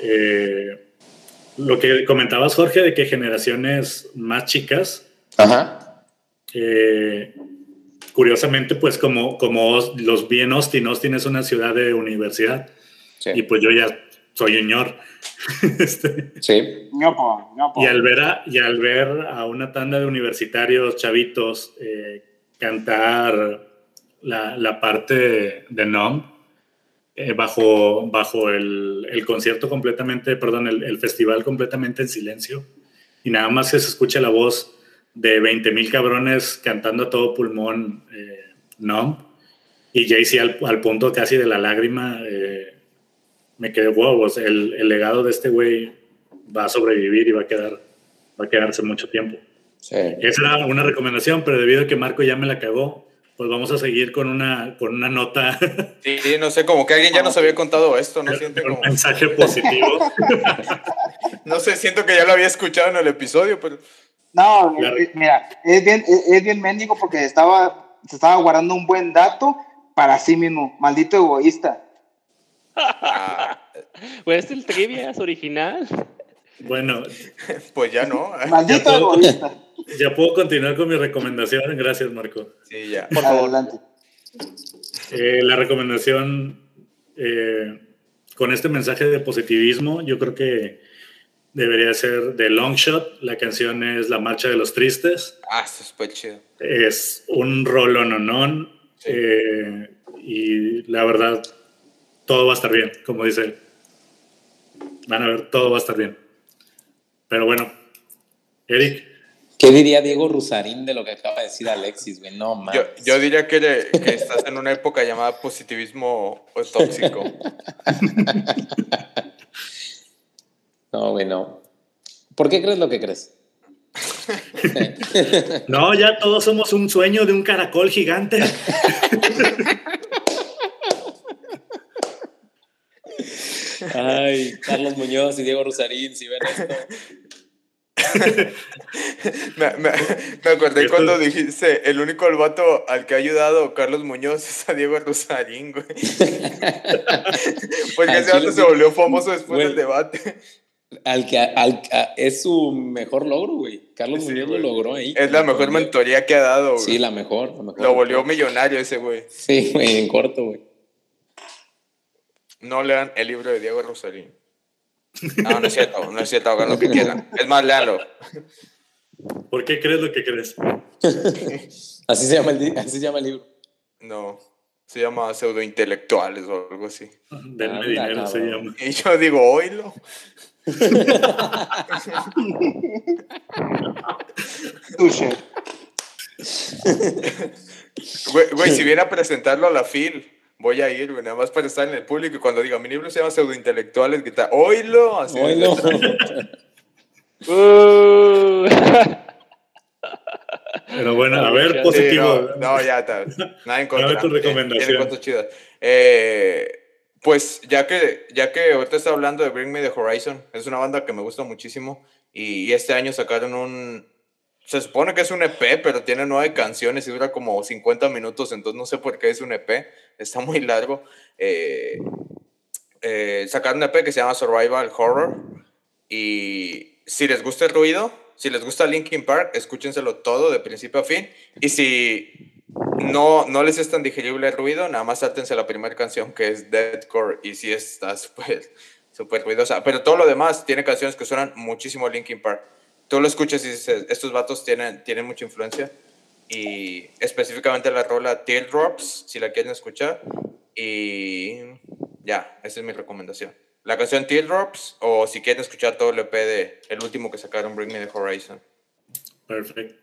eh, lo que comentabas, Jorge, de que generaciones más chicas Ajá. Eh, curiosamente, pues como, como los vi en Austin, Austin es una ciudad de universidad. Y pues yo ya soy un ñor. este, sí. Y al, ver a, y al ver a una tanda de universitarios chavitos eh, cantar la, la, parte de NOM eh, bajo, bajo el, el, concierto completamente, perdón, el, el, festival completamente en silencio y nada más que se escucha la voz de 20 mil cabrones cantando a todo pulmón, eh, ¿no? Y Jay-Z al, punto casi de la lágrima, eh, me quedé, wow, el, el, legado de este güey va a sobrevivir y va a, quedar, va a quedarse mucho tiempo. Sí. Esa era una recomendación, pero debido a que Marco ya me la cagó, pues vamos a seguir con una, con una nota. Sí, no sé, como que alguien ya nos había contado esto, ¿no? Siente como... Un mensaje positivo. no sé, siento que ya lo había escuchado en el episodio, pero... No, eh, mira, es bien, es bien mendigo porque estaba, se estaba guardando un buen dato para sí mismo. Maldito egoísta. pues el trivia es original. Bueno, pues ya no. Maldito ya egoísta. Puedo, ya puedo continuar con mi recomendación. Gracias, Marco. Sí, ya. Por favor. Adelante. Eh, la recomendación eh, con este mensaje de positivismo, yo creo que debería ser The Long Shot. La canción es La Marcha de los Tristes. Ah, eso es muy chido. Es un rolononón. Eh, y la verdad, todo va a estar bien, como dice él. Van a ver, todo va a estar bien. Pero bueno, Eric. ¿Qué diría Diego Rusarín de lo que acaba de decir Alexis, güey? No, mames. Yo, yo diría que, que, estás en una época llamada positivismo tóxico. no, güey, no. ¿Por qué crees lo que crees? no, ya todos somos un sueño de un caracol gigante. Ay, Carlos Muñoz y Diego Rosarín, si ven esto. me, me, me, acordé cuando dijiste, el único el vato al que ha ayudado Carlos Muñoz es a Diego Rosarín, güey. Porque ese vato se volvió famoso después del debate. Al que al, es su mejor logro, güey. Carlos Muñoz lo logró ahí. Es la mejor mentoría que ha dado, güey. Sí, la mejor, la mejor. Lo volvió millonario ese, güey. Sí, güey, en corto, güey. No lean el libro de Diego Rosarín. No, no es cierto, no es cierto, hagan lo que quieran. Es más, leanlo. ¿Por qué crees lo que crees? así, se llama el, así se llama el libro. No, se llama pseudointelectuales o algo así. Denme dinero se llama. Y yo digo, oílo. güey, güey, si viene a presentarlo a la FIL, voy a ir, nada más para estar en el público y cuando diga, mi libro se llama Pseudointelectuales, que está, oílo, así. Oílo. Pero bueno, a ver, positivo. no, ya está. Nada en contra. A ver tu recomendación. Tiene cosas chidas. Eh, pues ya que, ya que ahorita está hablando de Bring Me the Horizon, es una banda que me gusta muchísimo y, y este año sacaron un, se supone que es un EP, pero tiene nueve canciones y dura como 50 minutos, entonces no sé por qué es un EP, está muy largo. Eh, eh, sacaron un EP que se llama Survival Horror y si les gusta el ruido, si les gusta Linkin Park, escúchenselo todo de principio a fin y si no, no les es tan digerible el ruido, nada más sáltense la primera canción que es Deadcore y si está súper super ruidosa, pero todo lo demás tiene canciones que suenan muchísimo Linkin Park tú lo escuchas y dices, estos vatos tienen, tienen mucha influencia. Y específicamente la rola Teardrops, si la quieren escuchar. Y ya, esa es mi recomendación. La canción Teardrops o si quieren escuchar todo el EP de el último que sacaron, Bring Me the Horizon. Perfecto.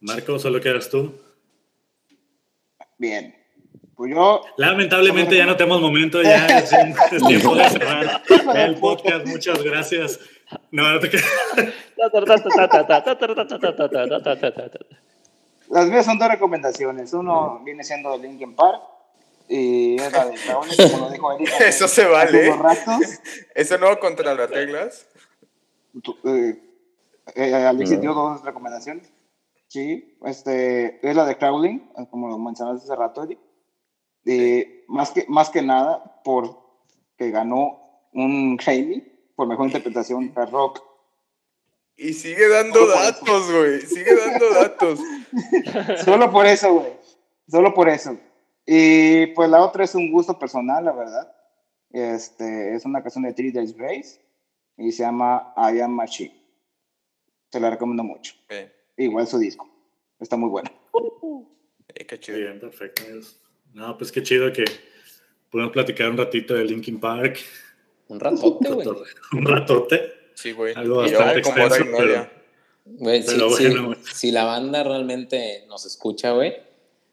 Marco, ¿solo quedas tú? Bien. Pues yo... Lamentablemente ya no tenemos momento, ya es, tiempo de cerrar el podcast. Muchas gracias. No, no te Las mías son dos recomendaciones. Uno viene siendo Linkin Park y es la de Dragones, como lo dijo Erika. Eso se vale. Eso no contra las reglas. Eh, eh, dos recomendaciones. Sí, este, es la de Crowling, como lo mencionaste hace rato, Eric. Eh, más, que, más que nada, porque ganó un Grammy por mejor interpretación de rock. Y sigue dando datos, güey. Sigue dando datos. Solo por eso, güey. Solo por eso. Y pues la otra es un gusto personal, la verdad. Este, es una canción de Three Days Grace y se llama I Am Machine. Se la recomiendo mucho. Igual su disco. Está muy bueno. qué chido. Bien, perfecto. No, pues qué chido que podemos platicar un ratito de Linkin Park. Un ratote, güey. Un ratote. Sí, güey. Algo bastante extenso, pero, güey, si, bueno, si, la banda realmente nos escucha, güey,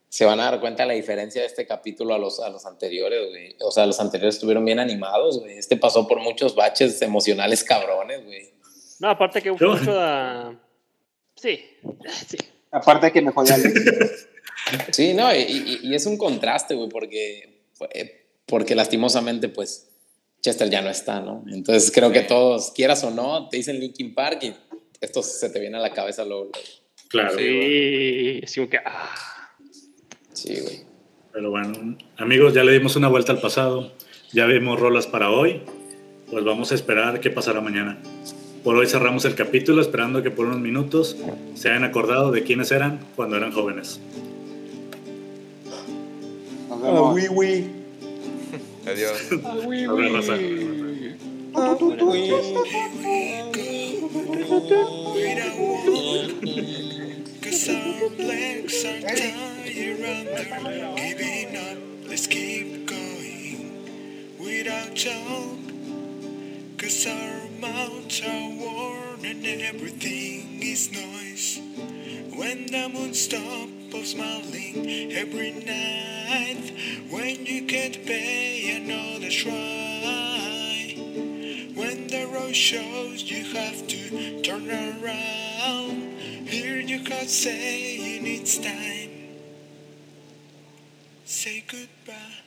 se van a dar cuenta de la diferencia de este capítulo a los, a los anteriores, güey. O sea, los anteriores estuvieron bien animados, güey. Este pasó por muchos baches emocionales cabrones, güey. No, aparte que mucho da... Sí, sí. Aparte que me jodía Sí, no, y, y, es un contraste, güey, porque, porque lastimosamente, pues, Chester ya no está, ¿no? Entonces creo que todos, quieras o no, te dicen Linkin Park y esto se te viene a la cabeza luego. Claro. Sí, sí, que... Ah. Sí, güey. Pero bueno, amigos, ya le dimos una vuelta al pasado, ya vimos rolas para hoy, pues vamos a esperar qué pasará mañana. Por hoy cerramos el capítulo esperando que por unos minutos se hayan acordado de quiénes eran cuando eran jóvenes. Nos vemos. Adiós. Ah, oui, oui. Cause our legs are tired under giving up. Let's keep going without joke. Cause our mouths are worn and everything is noise. When the moon stops smiling every night, when you can't pay another try, the road shows you have to turn around, hear your God saying it's time. Say goodbye.